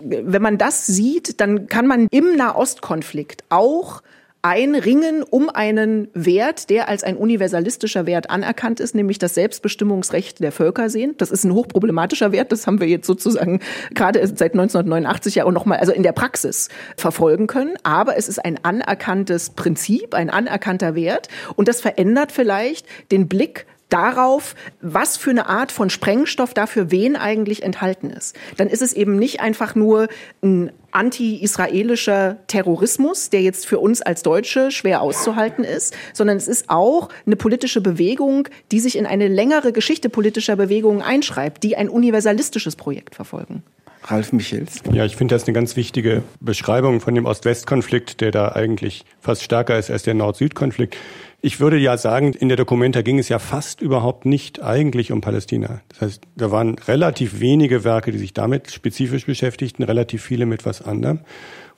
Wenn man das sieht, dann kann man im Nahostkonflikt auch einringen um einen Wert, der als ein universalistischer Wert anerkannt ist, nämlich das Selbstbestimmungsrecht der Völker sehen. Das ist ein hochproblematischer Wert. Das haben wir jetzt sozusagen gerade seit 1989 ja auch nochmal, also in der Praxis verfolgen können. Aber es ist ein anerkanntes Prinzip, ein anerkannter Wert. Und das verändert vielleicht den Blick darauf, was für eine Art von Sprengstoff da für wen eigentlich enthalten ist. Dann ist es eben nicht einfach nur ein anti-israelischer Terrorismus, der jetzt für uns als Deutsche schwer auszuhalten ist, sondern es ist auch eine politische Bewegung, die sich in eine längere Geschichte politischer Bewegungen einschreibt, die ein universalistisches Projekt verfolgen. Ralf Michels. Ja, ich finde das eine ganz wichtige Beschreibung von dem Ost-West-Konflikt, der da eigentlich fast stärker ist als der Nord-Süd-Konflikt. Ich würde ja sagen, in der Dokumenta ging es ja fast überhaupt nicht eigentlich um Palästina. Das heißt, da waren relativ wenige Werke, die sich damit spezifisch beschäftigten, relativ viele mit was anderem.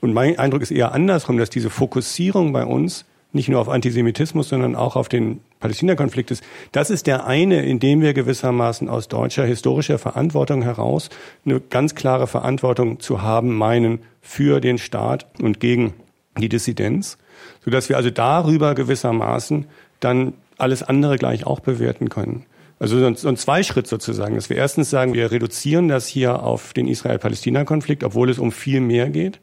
Und mein Eindruck ist eher andersrum, dass diese Fokussierung bei uns nicht nur auf Antisemitismus, sondern auch auf den Palästina-Konflikt ist. Das ist der eine, in dem wir gewissermaßen aus deutscher historischer Verantwortung heraus eine ganz klare Verantwortung zu haben meinen für den Staat und gegen die Dissidenz, sodass wir also darüber gewissermaßen dann alles andere gleich auch bewerten können. Also so ein Zweischritt sozusagen, dass wir erstens sagen, wir reduzieren das hier auf den Israel-Palästina-Konflikt, obwohl es um viel mehr geht.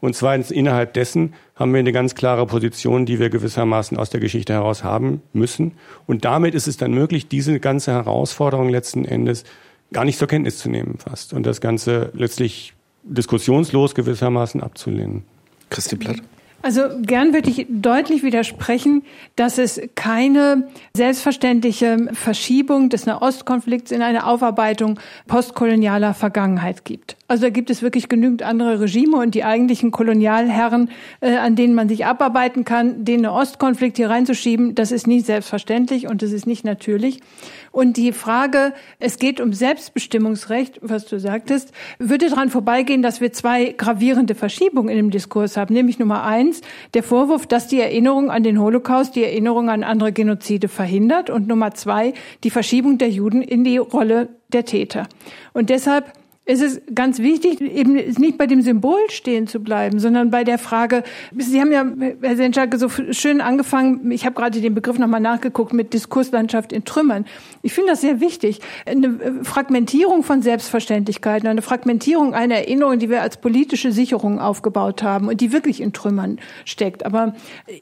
Und zweitens, innerhalb dessen haben wir eine ganz klare Position, die wir gewissermaßen aus der Geschichte heraus haben müssen. Und damit ist es dann möglich, diese ganze Herausforderung letzten Endes gar nicht zur Kenntnis zu nehmen fast und das Ganze letztlich diskussionslos gewissermaßen abzulehnen. Christi Platt. Also gern würde ich deutlich widersprechen, dass es keine selbstverständliche Verschiebung des Nahostkonflikts in eine Aufarbeitung postkolonialer Vergangenheit gibt. Also da gibt es wirklich genügend andere Regime und die eigentlichen Kolonialherren, äh, an denen man sich abarbeiten kann, den Ostkonflikt hier reinzuschieben, das ist nicht selbstverständlich und das ist nicht natürlich. Und die Frage, es geht um Selbstbestimmungsrecht, was du sagtest, würde daran vorbeigehen, dass wir zwei gravierende Verschiebungen in dem Diskurs haben. Nämlich Nummer eins, der Vorwurf, dass die Erinnerung an den Holocaust die Erinnerung an andere Genozide verhindert. Und Nummer zwei, die Verschiebung der Juden in die Rolle der Täter. Und deshalb es ist ganz wichtig, eben nicht bei dem Symbol stehen zu bleiben, sondern bei der Frage, Sie haben ja, Herr Senschak, so schön angefangen, ich habe gerade den Begriff nochmal nachgeguckt, mit Diskurslandschaft in Trümmern. Ich finde das sehr wichtig. Eine Fragmentierung von Selbstverständlichkeiten, eine Fragmentierung einer Erinnerung, die wir als politische Sicherung aufgebaut haben und die wirklich in Trümmern steckt. Aber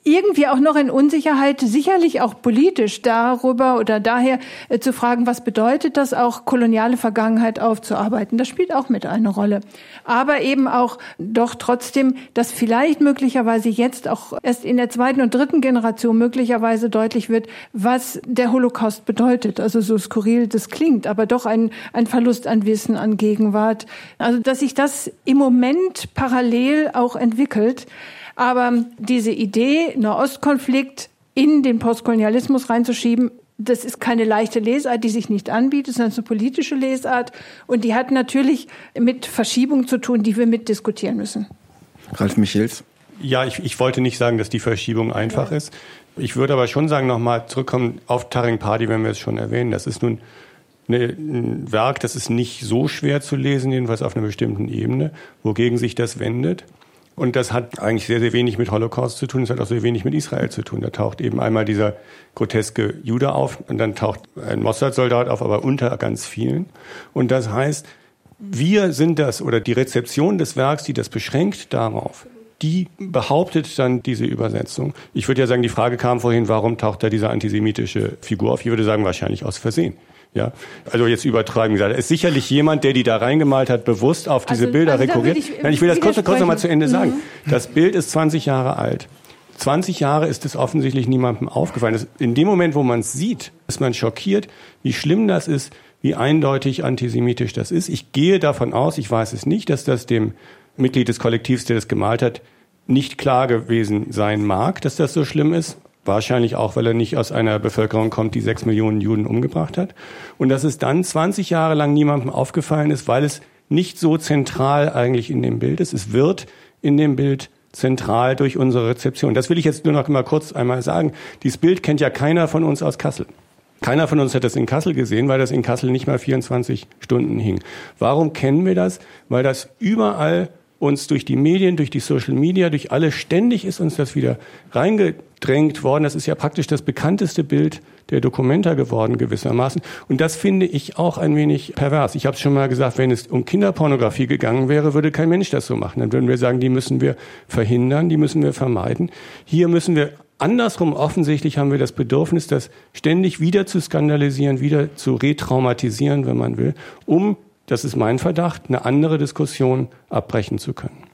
irgendwie auch noch in Unsicherheit, sicherlich auch politisch darüber oder daher äh, zu fragen, was bedeutet das auch, koloniale Vergangenheit aufzuarbeiten. Das spielt auch mit eine Rolle. Aber eben auch doch trotzdem, dass vielleicht möglicherweise jetzt auch erst in der zweiten und dritten Generation möglicherweise deutlich wird, was der Holocaust bedeutet. Also so skurril das klingt, aber doch ein, ein Verlust an Wissen, an Gegenwart. Also dass sich das im Moment parallel auch entwickelt. Aber diese Idee, Nahostkonflikt in den Postkolonialismus reinzuschieben, das ist keine leichte Lesart, die sich nicht anbietet, sondern es ist eine politische Lesart. Und die hat natürlich mit Verschiebungen zu tun, die wir mitdiskutieren müssen. Ralf Michels. Ja, ich, ich wollte nicht sagen, dass die Verschiebung einfach ja. ist. Ich würde aber schon sagen, nochmal zurückkommen auf Taring Party, wenn wir es schon erwähnen. Das ist nun eine, ein Werk, das ist nicht so schwer zu lesen, jedenfalls auf einer bestimmten Ebene, wogegen sich das wendet. Und das hat eigentlich sehr, sehr wenig mit Holocaust zu tun. Es hat auch sehr wenig mit Israel zu tun. Da taucht eben einmal dieser groteske Jude auf und dann taucht ein Mossad-Soldat auf, aber unter ganz vielen. Und das heißt, wir sind das oder die Rezeption des Werks, die das beschränkt darauf, die behauptet dann diese Übersetzung. Ich würde ja sagen, die Frage kam vorhin, warum taucht da diese antisemitische Figur auf? Ich würde sagen, wahrscheinlich aus Versehen. Ja, also jetzt übertreiben gesagt. ist sicherlich jemand, der die da reingemalt hat, bewusst auf diese also, Bilder also rekurriert. Ich, Nein, ich will das kurz, kurz noch mal zu Ende sagen. Mhm. Das Bild ist 20 Jahre alt. 20 Jahre ist es offensichtlich niemandem aufgefallen. Das, in dem Moment, wo man es sieht, ist man schockiert, wie schlimm das ist, wie eindeutig antisemitisch das ist. Ich gehe davon aus, ich weiß es nicht, dass das dem Mitglied des Kollektivs, der das gemalt hat, nicht klar gewesen sein mag, dass das so schlimm ist. Wahrscheinlich auch, weil er nicht aus einer Bevölkerung kommt, die sechs Millionen Juden umgebracht hat. Und dass es dann 20 Jahre lang niemandem aufgefallen ist, weil es nicht so zentral eigentlich in dem Bild ist. Es wird in dem Bild zentral durch unsere Rezeption. Das will ich jetzt nur noch mal kurz einmal sagen. Dieses Bild kennt ja keiner von uns aus Kassel. Keiner von uns hat das in Kassel gesehen, weil das in Kassel nicht mal 24 Stunden hing. Warum kennen wir das? Weil das überall uns durch die Medien, durch die Social Media, durch alle ständig ist uns das wieder reingedrängt worden. Das ist ja praktisch das bekannteste Bild der Dokumenta geworden gewissermaßen. Und das finde ich auch ein wenig pervers. Ich habe es schon mal gesagt, wenn es um Kinderpornografie gegangen wäre, würde kein Mensch das so machen. Dann würden wir sagen, die müssen wir verhindern, die müssen wir vermeiden. Hier müssen wir Andersrum offensichtlich haben wir das Bedürfnis, das ständig wieder zu skandalisieren, wieder zu retraumatisieren, wenn man will, um, das ist mein Verdacht, eine andere Diskussion abbrechen zu können.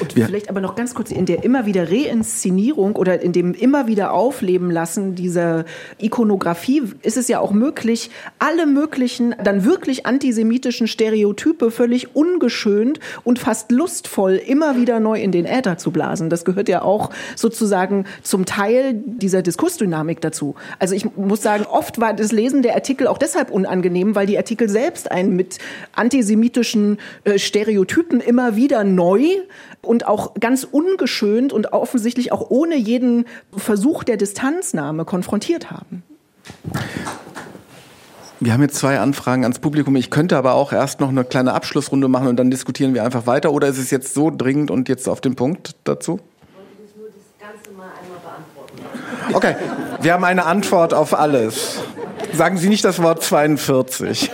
Und ja. vielleicht aber noch ganz kurz in der immer wieder Reinszenierung oder in dem immer wieder Aufleben lassen dieser Ikonografie ist es ja auch möglich, alle möglichen dann wirklich antisemitischen Stereotype völlig ungeschönt und fast lustvoll immer wieder neu in den Äther zu blasen. Das gehört ja auch sozusagen zum Teil dieser Diskursdynamik dazu. Also ich muss sagen, oft war das Lesen der Artikel auch deshalb unangenehm, weil die Artikel selbst einen mit antisemitischen äh, Stereotypen immer wieder neu und auch ganz ungeschönt und offensichtlich auch ohne jeden Versuch der Distanznahme konfrontiert haben. Wir haben jetzt zwei Anfragen ans Publikum. Ich könnte aber auch erst noch eine kleine Abschlussrunde machen und dann diskutieren wir einfach weiter. Oder ist es jetzt so dringend und jetzt auf den Punkt dazu? Okay, wir haben eine Antwort auf alles. Sagen Sie nicht das Wort 42.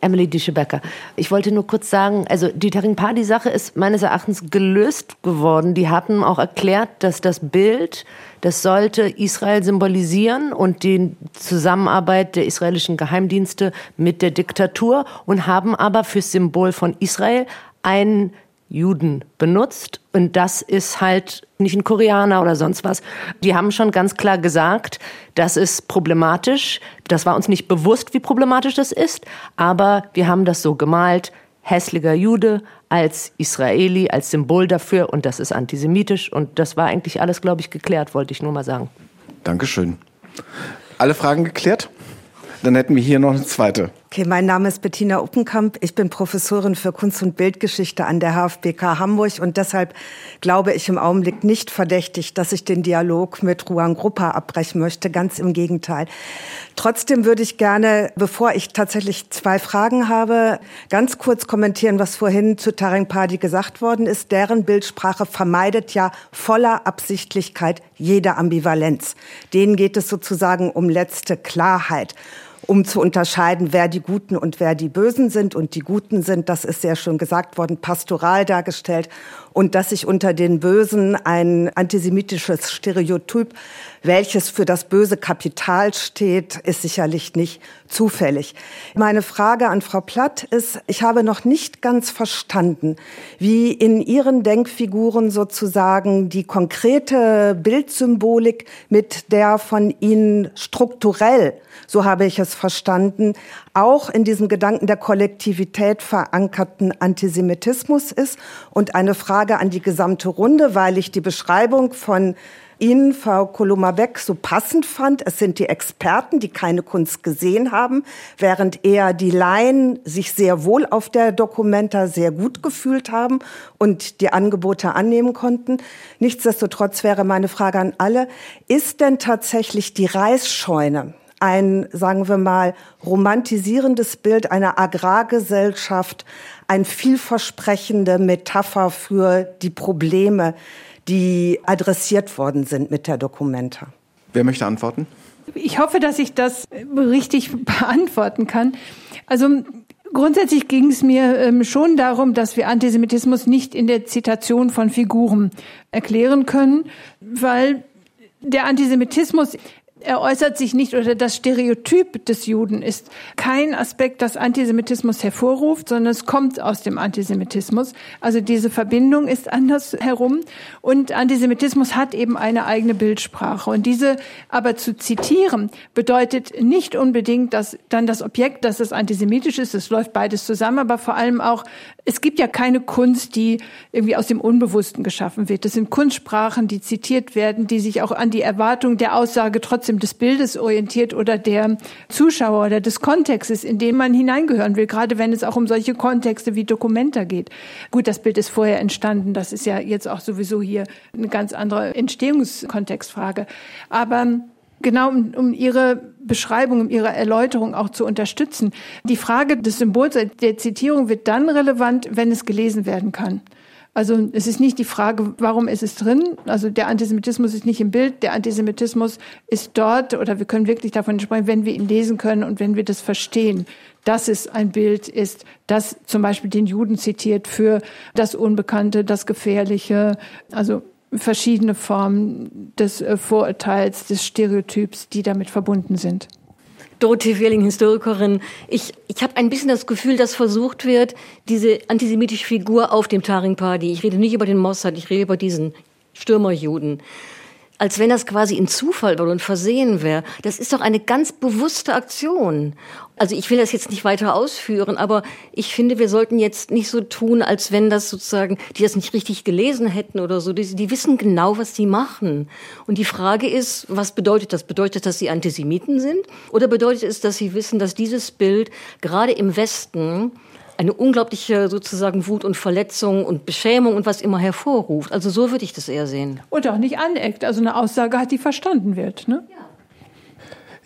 Emily Dischebecker. Ich wollte nur kurz sagen, also die Taring-Party-Sache ist meines Erachtens gelöst geworden. Die hatten auch erklärt, dass das Bild, das sollte Israel symbolisieren und die Zusammenarbeit der israelischen Geheimdienste mit der Diktatur und haben aber fürs Symbol von Israel ein Juden benutzt. Und das ist halt nicht ein Koreaner oder sonst was. Die haben schon ganz klar gesagt, das ist problematisch. Das war uns nicht bewusst, wie problematisch das ist. Aber wir haben das so gemalt. Hässlicher Jude als Israeli, als Symbol dafür. Und das ist antisemitisch. Und das war eigentlich alles, glaube ich, geklärt, wollte ich nur mal sagen. Dankeschön. Alle Fragen geklärt? Dann hätten wir hier noch eine zweite. Okay, mein Name ist Bettina Uppenkamp. Ich bin Professorin für Kunst- und Bildgeschichte an der HFBK Hamburg und deshalb glaube ich im Augenblick nicht verdächtig, dass ich den Dialog mit Ruan Gruppa abbrechen möchte. Ganz im Gegenteil. Trotzdem würde ich gerne, bevor ich tatsächlich zwei Fragen habe, ganz kurz kommentieren, was vorhin zu Taring Padi gesagt worden ist. Deren Bildsprache vermeidet ja voller Absichtlichkeit jede Ambivalenz. Denen geht es sozusagen um letzte Klarheit um zu unterscheiden, wer die Guten und wer die Bösen sind. Und die Guten sind, das ist sehr schon gesagt worden, pastoral dargestellt. Und dass sich unter den Bösen ein antisemitisches Stereotyp welches für das böse Kapital steht, ist sicherlich nicht zufällig. Meine Frage an Frau Platt ist, ich habe noch nicht ganz verstanden, wie in Ihren Denkfiguren sozusagen die konkrete Bildsymbolik mit der von Ihnen strukturell, so habe ich es verstanden, auch in diesem Gedanken der Kollektivität verankerten Antisemitismus ist. Und eine Frage an die gesamte Runde, weil ich die Beschreibung von Ihnen, Frau Kolumabek, so passend fand. Es sind die Experten, die keine Kunst gesehen haben, während eher die Laien sich sehr wohl auf der Dokumenta sehr gut gefühlt haben und die Angebote annehmen konnten. Nichtsdestotrotz wäre meine Frage an alle, ist denn tatsächlich die Reisscheune ein, sagen wir mal, romantisierendes Bild einer Agrargesellschaft, ein vielversprechende Metapher für die Probleme, die adressiert worden sind mit der Dokumenta. Wer möchte antworten? Ich hoffe, dass ich das richtig beantworten kann. Also grundsätzlich ging es mir ähm, schon darum, dass wir Antisemitismus nicht in der Zitation von Figuren erklären können, weil der Antisemitismus er äußert sich nicht oder das Stereotyp des Juden ist kein Aspekt, das Antisemitismus hervorruft, sondern es kommt aus dem Antisemitismus. Also diese Verbindung ist anders herum. Und Antisemitismus hat eben eine eigene Bildsprache. Und diese aber zu zitieren bedeutet nicht unbedingt, dass dann das Objekt, dass es antisemitisch ist, es läuft beides zusammen, aber vor allem auch, es gibt ja keine Kunst, die irgendwie aus dem Unbewussten geschaffen wird. Das sind Kunstsprachen, die zitiert werden, die sich auch an die Erwartung der Aussage trotzdem des Bildes orientiert oder der Zuschauer oder des Kontextes, in den man hineingehören will, gerade wenn es auch um solche Kontexte wie Dokumenta geht. Gut, das Bild ist vorher entstanden, das ist ja jetzt auch sowieso hier eine ganz andere Entstehungskontextfrage. Aber genau um, um Ihre Beschreibung, um Ihre Erläuterung auch zu unterstützen. Die Frage des Symbols der Zitierung wird dann relevant, wenn es gelesen werden kann. Also es ist nicht die Frage, warum ist es drin? Also der Antisemitismus ist nicht im Bild, der Antisemitismus ist dort oder wir können wirklich davon sprechen, wenn wir ihn lesen können und wenn wir das verstehen, dass es ein Bild ist, das zum Beispiel den Juden zitiert für das Unbekannte, das Gefährliche. Also verschiedene Formen des äh, Vorurteils, des Stereotyps, die damit verbunden sind. Dorothee Wehrling, Historikerin. Ich, ich habe ein bisschen das Gefühl, dass versucht wird, diese antisemitische Figur auf dem Taring Party, ich rede nicht über den Mossad, ich rede über diesen Stürmerjuden, als wenn das quasi ein Zufall und versehen wäre. Das ist doch eine ganz bewusste Aktion. Also ich will das jetzt nicht weiter ausführen, aber ich finde, wir sollten jetzt nicht so tun, als wenn das sozusagen, die das nicht richtig gelesen hätten oder so. Die, die wissen genau, was die machen. Und die Frage ist, was bedeutet das? Bedeutet das, dass sie Antisemiten sind? Oder bedeutet es, dass sie wissen, dass dieses Bild gerade im Westen eine unglaubliche sozusagen Wut und Verletzung und Beschämung und was immer hervorruft. Also so würde ich das eher sehen. Und auch nicht aneckt, also eine Aussage hat, die verstanden wird. Ne? Ja.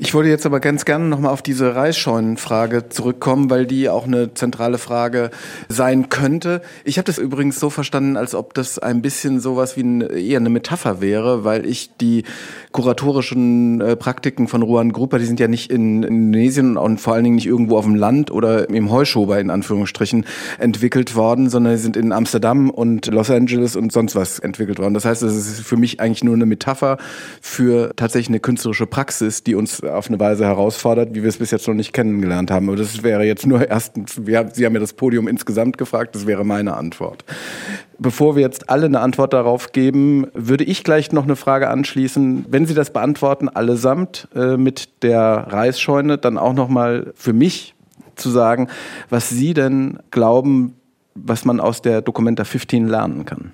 Ich würde jetzt aber ganz gerne nochmal auf diese Reisscheunenfrage zurückkommen, weil die auch eine zentrale Frage sein könnte. Ich habe das übrigens so verstanden, als ob das ein bisschen sowas wie ein, eher eine Metapher wäre, weil ich die kuratorischen äh, Praktiken von Ruan Grupper, die sind ja nicht in Indonesien und vor allen Dingen nicht irgendwo auf dem Land oder im Heuschober in Anführungsstrichen entwickelt worden, sondern sie sind in Amsterdam und Los Angeles und sonst was entwickelt worden. Das heißt, es ist für mich eigentlich nur eine Metapher für tatsächlich eine künstlerische Praxis, die uns auf eine Weise herausfordert, wie wir es bis jetzt noch nicht kennengelernt haben. Aber das wäre jetzt nur erstens, Sie haben ja das Podium insgesamt gefragt, das wäre meine Antwort. Bevor wir jetzt alle eine Antwort darauf geben, würde ich gleich noch eine Frage anschließen. Wenn Sie das beantworten, allesamt äh, mit der Reisscheune, dann auch noch mal für mich zu sagen, was Sie denn glauben, was man aus der Documenta 15 lernen kann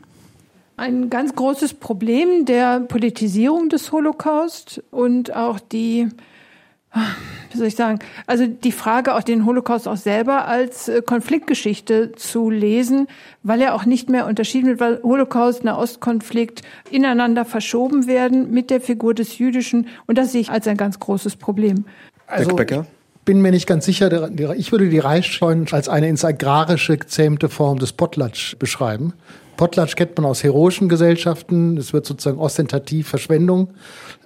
ein ganz großes Problem der Politisierung des Holocaust und auch die, wie soll ich sagen, also die Frage, auch den Holocaust auch selber als äh, Konfliktgeschichte zu lesen, weil er auch nicht mehr unterschieden wird, weil Holocaust, Nahostkonflikt ineinander verschoben werden mit der Figur des Jüdischen und das sehe ich als ein ganz großes Problem. Also, bin mir nicht ganz sicher, ich würde die Reichsscheuen als eine ins Agrarische gezähmte Form des Potlatsch beschreiben. Potlatsch kennt man aus heroischen Gesellschaften. Es wird sozusagen ostentativ Verschwendung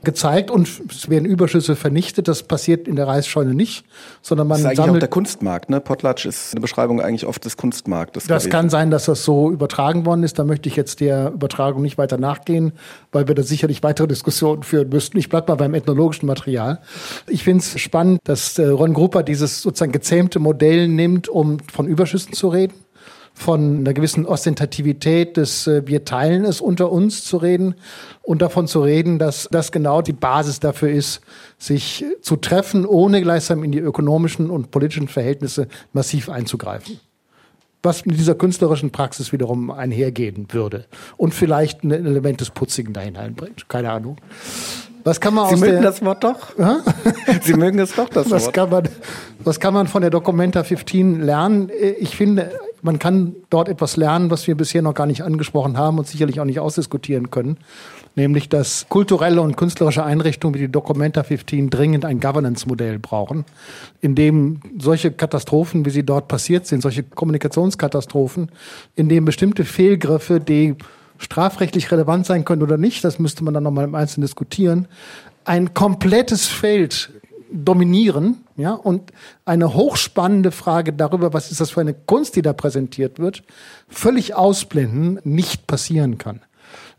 gezeigt und es werden Überschüsse vernichtet. Das passiert in der Reisscheune nicht, sondern man das ist sammelt. Auch der Kunstmarkt, ne? Potlatsch ist eine Beschreibung eigentlich oft des Kunstmarktes. Das gewesen. kann sein, dass das so übertragen worden ist. Da möchte ich jetzt der Übertragung nicht weiter nachgehen, weil wir da sicherlich weitere Diskussionen führen müssten. Ich bleibe mal beim ethnologischen Material. Ich finde es spannend, dass äh, Ron Grupper dieses sozusagen gezähmte Modell nimmt, um von Überschüssen zu reden von einer gewissen Ostentativität des äh, Wir teilen es unter uns zu reden und davon zu reden, dass das genau die Basis dafür ist, sich zu treffen, ohne gleichsam in die ökonomischen und politischen Verhältnisse massiv einzugreifen. Was mit dieser künstlerischen Praxis wiederum einhergehen würde und vielleicht ein Element des Putzigen da hineinbringt. Keine Ahnung. Was kann man Sie aus mögen der, das Wort doch? Sie mögen es doch, das was Wort. Kann man, was kann man von der Documenta 15 lernen? Ich finde, man kann dort etwas lernen, was wir bisher noch gar nicht angesprochen haben und sicherlich auch nicht ausdiskutieren können. Nämlich, dass kulturelle und künstlerische Einrichtungen wie die Documenta 15 dringend ein Governance-Modell brauchen, in dem solche Katastrophen, wie sie dort passiert sind, solche Kommunikationskatastrophen, in dem bestimmte Fehlgriffe, die strafrechtlich relevant sein können oder nicht, das müsste man dann nochmal im Einzelnen diskutieren, ein komplettes Feld dominieren, ja, und eine hochspannende Frage darüber, was ist das für eine Kunst, die da präsentiert wird, völlig ausblenden, nicht passieren kann.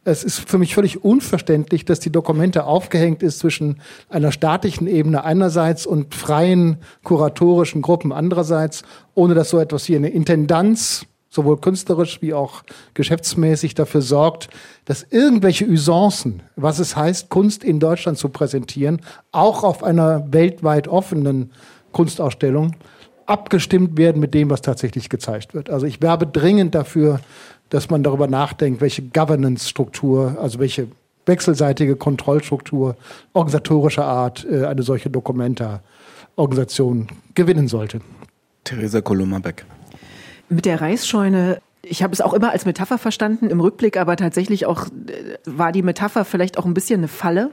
Es ist für mich völlig unverständlich, dass die Dokumente aufgehängt ist zwischen einer staatlichen Ebene einerseits und freien kuratorischen Gruppen andererseits, ohne dass so etwas wie eine Intendanz sowohl künstlerisch wie auch geschäftsmäßig dafür sorgt, dass irgendwelche Usancen, was es heißt, Kunst in Deutschland zu präsentieren, auch auf einer weltweit offenen Kunstausstellung, abgestimmt werden mit dem, was tatsächlich gezeigt wird. Also ich werbe dringend dafür, dass man darüber nachdenkt, welche Governance-Struktur, also welche wechselseitige Kontrollstruktur organisatorischer Art äh, eine solche Dokumenta-Organisation gewinnen sollte. Theresa Kolummerbeck. Mit der Reisscheune ich habe es auch immer als Metapher verstanden, im Rückblick aber tatsächlich auch äh, war die Metapher vielleicht auch ein bisschen eine Falle,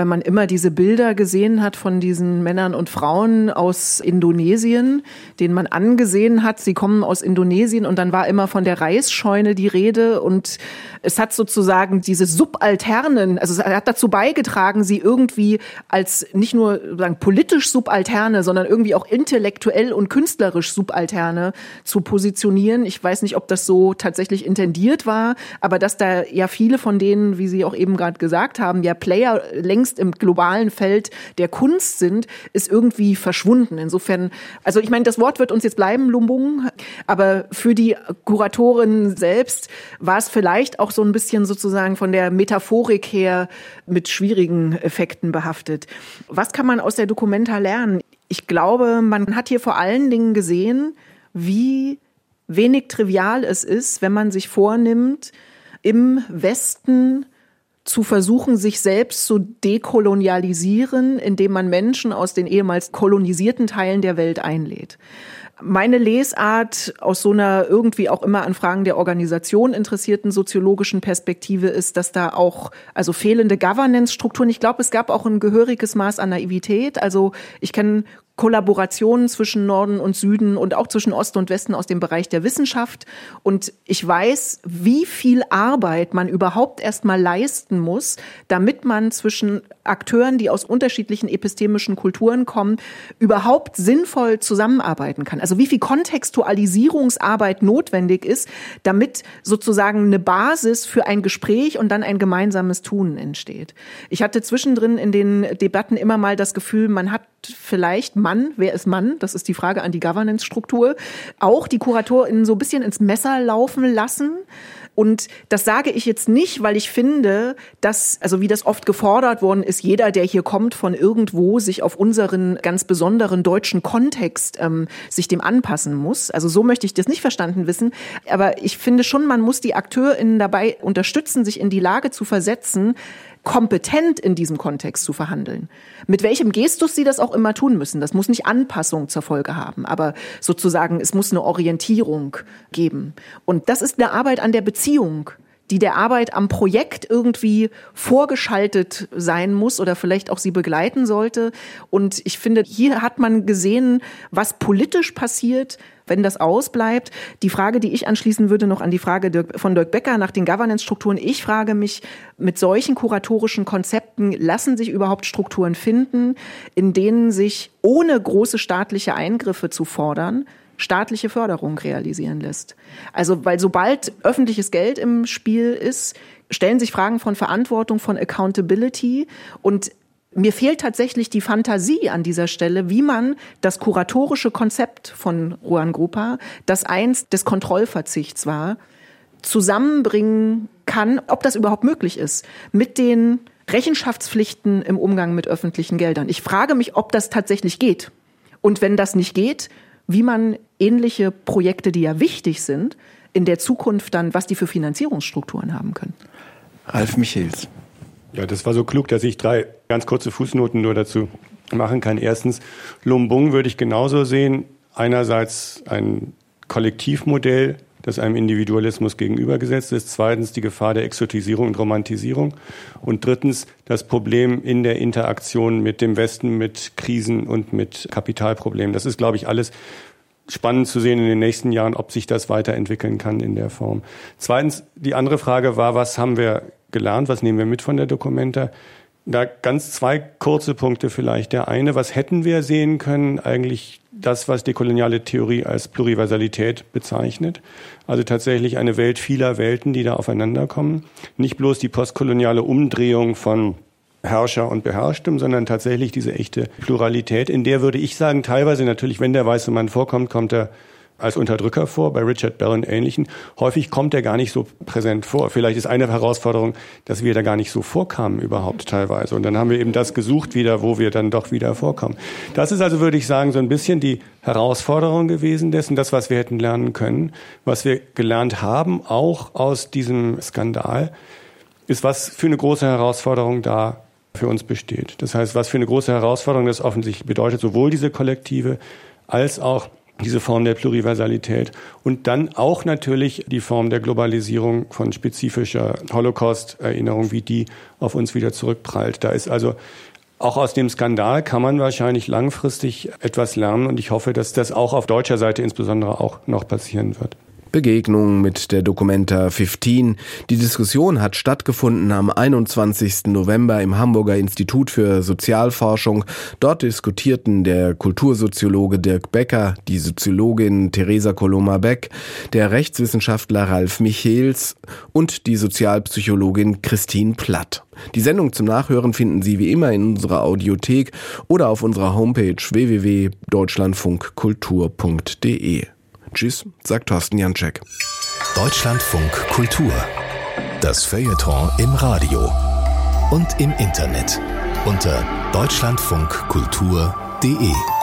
weil man immer diese Bilder gesehen hat von diesen Männern und Frauen aus Indonesien, denen man angesehen hat, sie kommen aus Indonesien und dann war immer von der Reisscheune die Rede und es hat sozusagen diese Subalternen, also es hat dazu beigetragen, sie irgendwie als nicht nur sagen, politisch Subalterne, sondern irgendwie auch intellektuell und künstlerisch Subalterne zu positionieren. Ich weiß nicht, ob das so tatsächlich intendiert war, aber dass da ja viele von denen, wie Sie auch eben gerade gesagt haben, ja Player längst im globalen Feld der Kunst sind, ist irgendwie verschwunden. Insofern, also ich meine, das Wort wird uns jetzt bleiben, Lumbung, aber für die Kuratorin selbst war es vielleicht auch so ein bisschen sozusagen von der Metaphorik her mit schwierigen Effekten behaftet. Was kann man aus der Dokumenta lernen? Ich glaube, man hat hier vor allen Dingen gesehen, wie wenig trivial es ist, wenn man sich vornimmt, im Westen zu versuchen, sich selbst zu dekolonialisieren, indem man Menschen aus den ehemals kolonisierten Teilen der Welt einlädt. Meine Lesart aus so einer irgendwie auch immer an Fragen der Organisation interessierten soziologischen Perspektive ist, dass da auch also fehlende Governance-Strukturen. Ich glaube, es gab auch ein gehöriges Maß an Naivität. Also ich kenne Kollaborationen zwischen Norden und Süden und auch zwischen Osten und Westen aus dem Bereich der Wissenschaft. Und ich weiß, wie viel Arbeit man überhaupt erst mal leisten muss, damit man zwischen Akteuren, die aus unterschiedlichen epistemischen Kulturen kommen, überhaupt sinnvoll zusammenarbeiten kann. Also wie viel Kontextualisierungsarbeit notwendig ist, damit sozusagen eine Basis für ein Gespräch und dann ein gemeinsames Tun entsteht. Ich hatte zwischendrin in den Debatten immer mal das Gefühl, man hat vielleicht Mann, wer ist Mann? Das ist die Frage an die Governance-Struktur. Auch die KuratorInnen so ein bisschen ins Messer laufen lassen. Und das sage ich jetzt nicht, weil ich finde, dass, also wie das oft gefordert worden ist, jeder, der hier kommt von irgendwo, sich auf unseren ganz besonderen deutschen Kontext ähm, sich dem anpassen muss. Also so möchte ich das nicht verstanden wissen. Aber ich finde schon, man muss die AkteurInnen dabei unterstützen, sich in die Lage zu versetzen, kompetent in diesem Kontext zu verhandeln. Mit welchem Gestus sie das auch immer tun müssen. Das muss nicht Anpassung zur Folge haben, aber sozusagen, es muss eine Orientierung geben. Und das ist eine Arbeit an der Beziehung die der Arbeit am Projekt irgendwie vorgeschaltet sein muss oder vielleicht auch sie begleiten sollte. Und ich finde, hier hat man gesehen, was politisch passiert, wenn das ausbleibt. Die Frage, die ich anschließen würde, noch an die Frage von Dirk Becker nach den Governance-Strukturen. Ich frage mich, mit solchen kuratorischen Konzepten lassen sich überhaupt Strukturen finden, in denen sich ohne große staatliche Eingriffe zu fordern, staatliche Förderung realisieren lässt. Also, weil sobald öffentliches Geld im Spiel ist, stellen sich Fragen von Verantwortung, von Accountability und mir fehlt tatsächlich die Fantasie an dieser Stelle, wie man das kuratorische Konzept von Ruan Grupa, das einst des Kontrollverzichts war, zusammenbringen kann, ob das überhaupt möglich ist, mit den Rechenschaftspflichten im Umgang mit öffentlichen Geldern. Ich frage mich, ob das tatsächlich geht. Und wenn das nicht geht, wie man ähnliche Projekte, die ja wichtig sind, in der Zukunft dann, was die für Finanzierungsstrukturen haben können. Ralf Michels. Ja, das war so klug, dass ich drei ganz kurze Fußnoten nur dazu machen kann. Erstens, Lumbung würde ich genauso sehen. Einerseits ein Kollektivmodell, das einem Individualismus gegenübergesetzt ist. Zweitens die Gefahr der Exotisierung und Romantisierung. Und drittens das Problem in der Interaktion mit dem Westen, mit Krisen und mit Kapitalproblemen. Das ist, glaube ich, alles spannend zu sehen in den nächsten Jahren, ob sich das weiterentwickeln kann in der Form. Zweitens, die andere Frage war, was haben wir gelernt? Was nehmen wir mit von der Dokumenta? Da ganz zwei kurze Punkte vielleicht. Der eine, was hätten wir sehen können? Eigentlich das, was die koloniale Theorie als Pluriversalität bezeichnet. Also tatsächlich eine Welt vieler Welten, die da aufeinander kommen. Nicht bloß die postkoloniale Umdrehung von Herrscher und Beherrschtem, sondern tatsächlich diese echte Pluralität, in der würde ich sagen, teilweise natürlich, wenn der weiße Mann vorkommt, kommt er als Unterdrücker vor, bei Richard Bell und Ähnlichen. Häufig kommt er gar nicht so präsent vor. Vielleicht ist eine Herausforderung, dass wir da gar nicht so vorkamen überhaupt teilweise. Und dann haben wir eben das gesucht wieder, wo wir dann doch wieder vorkommen. Das ist also, würde ich sagen, so ein bisschen die Herausforderung gewesen dessen, das, was wir hätten lernen können. Was wir gelernt haben, auch aus diesem Skandal, ist, was für eine große Herausforderung da für uns besteht. Das heißt, was für eine große Herausforderung das offensichtlich bedeutet, sowohl diese Kollektive als auch diese Form der Pluriversalität und dann auch natürlich die Form der Globalisierung von spezifischer Holocaust-Erinnerung, wie die auf uns wieder zurückprallt. Da ist also auch aus dem Skandal kann man wahrscheinlich langfristig etwas lernen und ich hoffe, dass das auch auf deutscher Seite insbesondere auch noch passieren wird. Begegnung mit der Documenta 15. Die Diskussion hat stattgefunden am 21. November im Hamburger Institut für Sozialforschung. Dort diskutierten der Kultursoziologe Dirk Becker, die Soziologin Theresa Coloma-Beck, der Rechtswissenschaftler Ralf Michels und die Sozialpsychologin Christine Platt. Die Sendung zum Nachhören finden Sie wie immer in unserer Audiothek oder auf unserer Homepage www.deutschlandfunkkultur.de. Tschüss, sagt Thorsten Janczek. Deutschlandfunk Kultur. Das Feuilleton im Radio und im Internet unter deutschlandfunkkultur.de.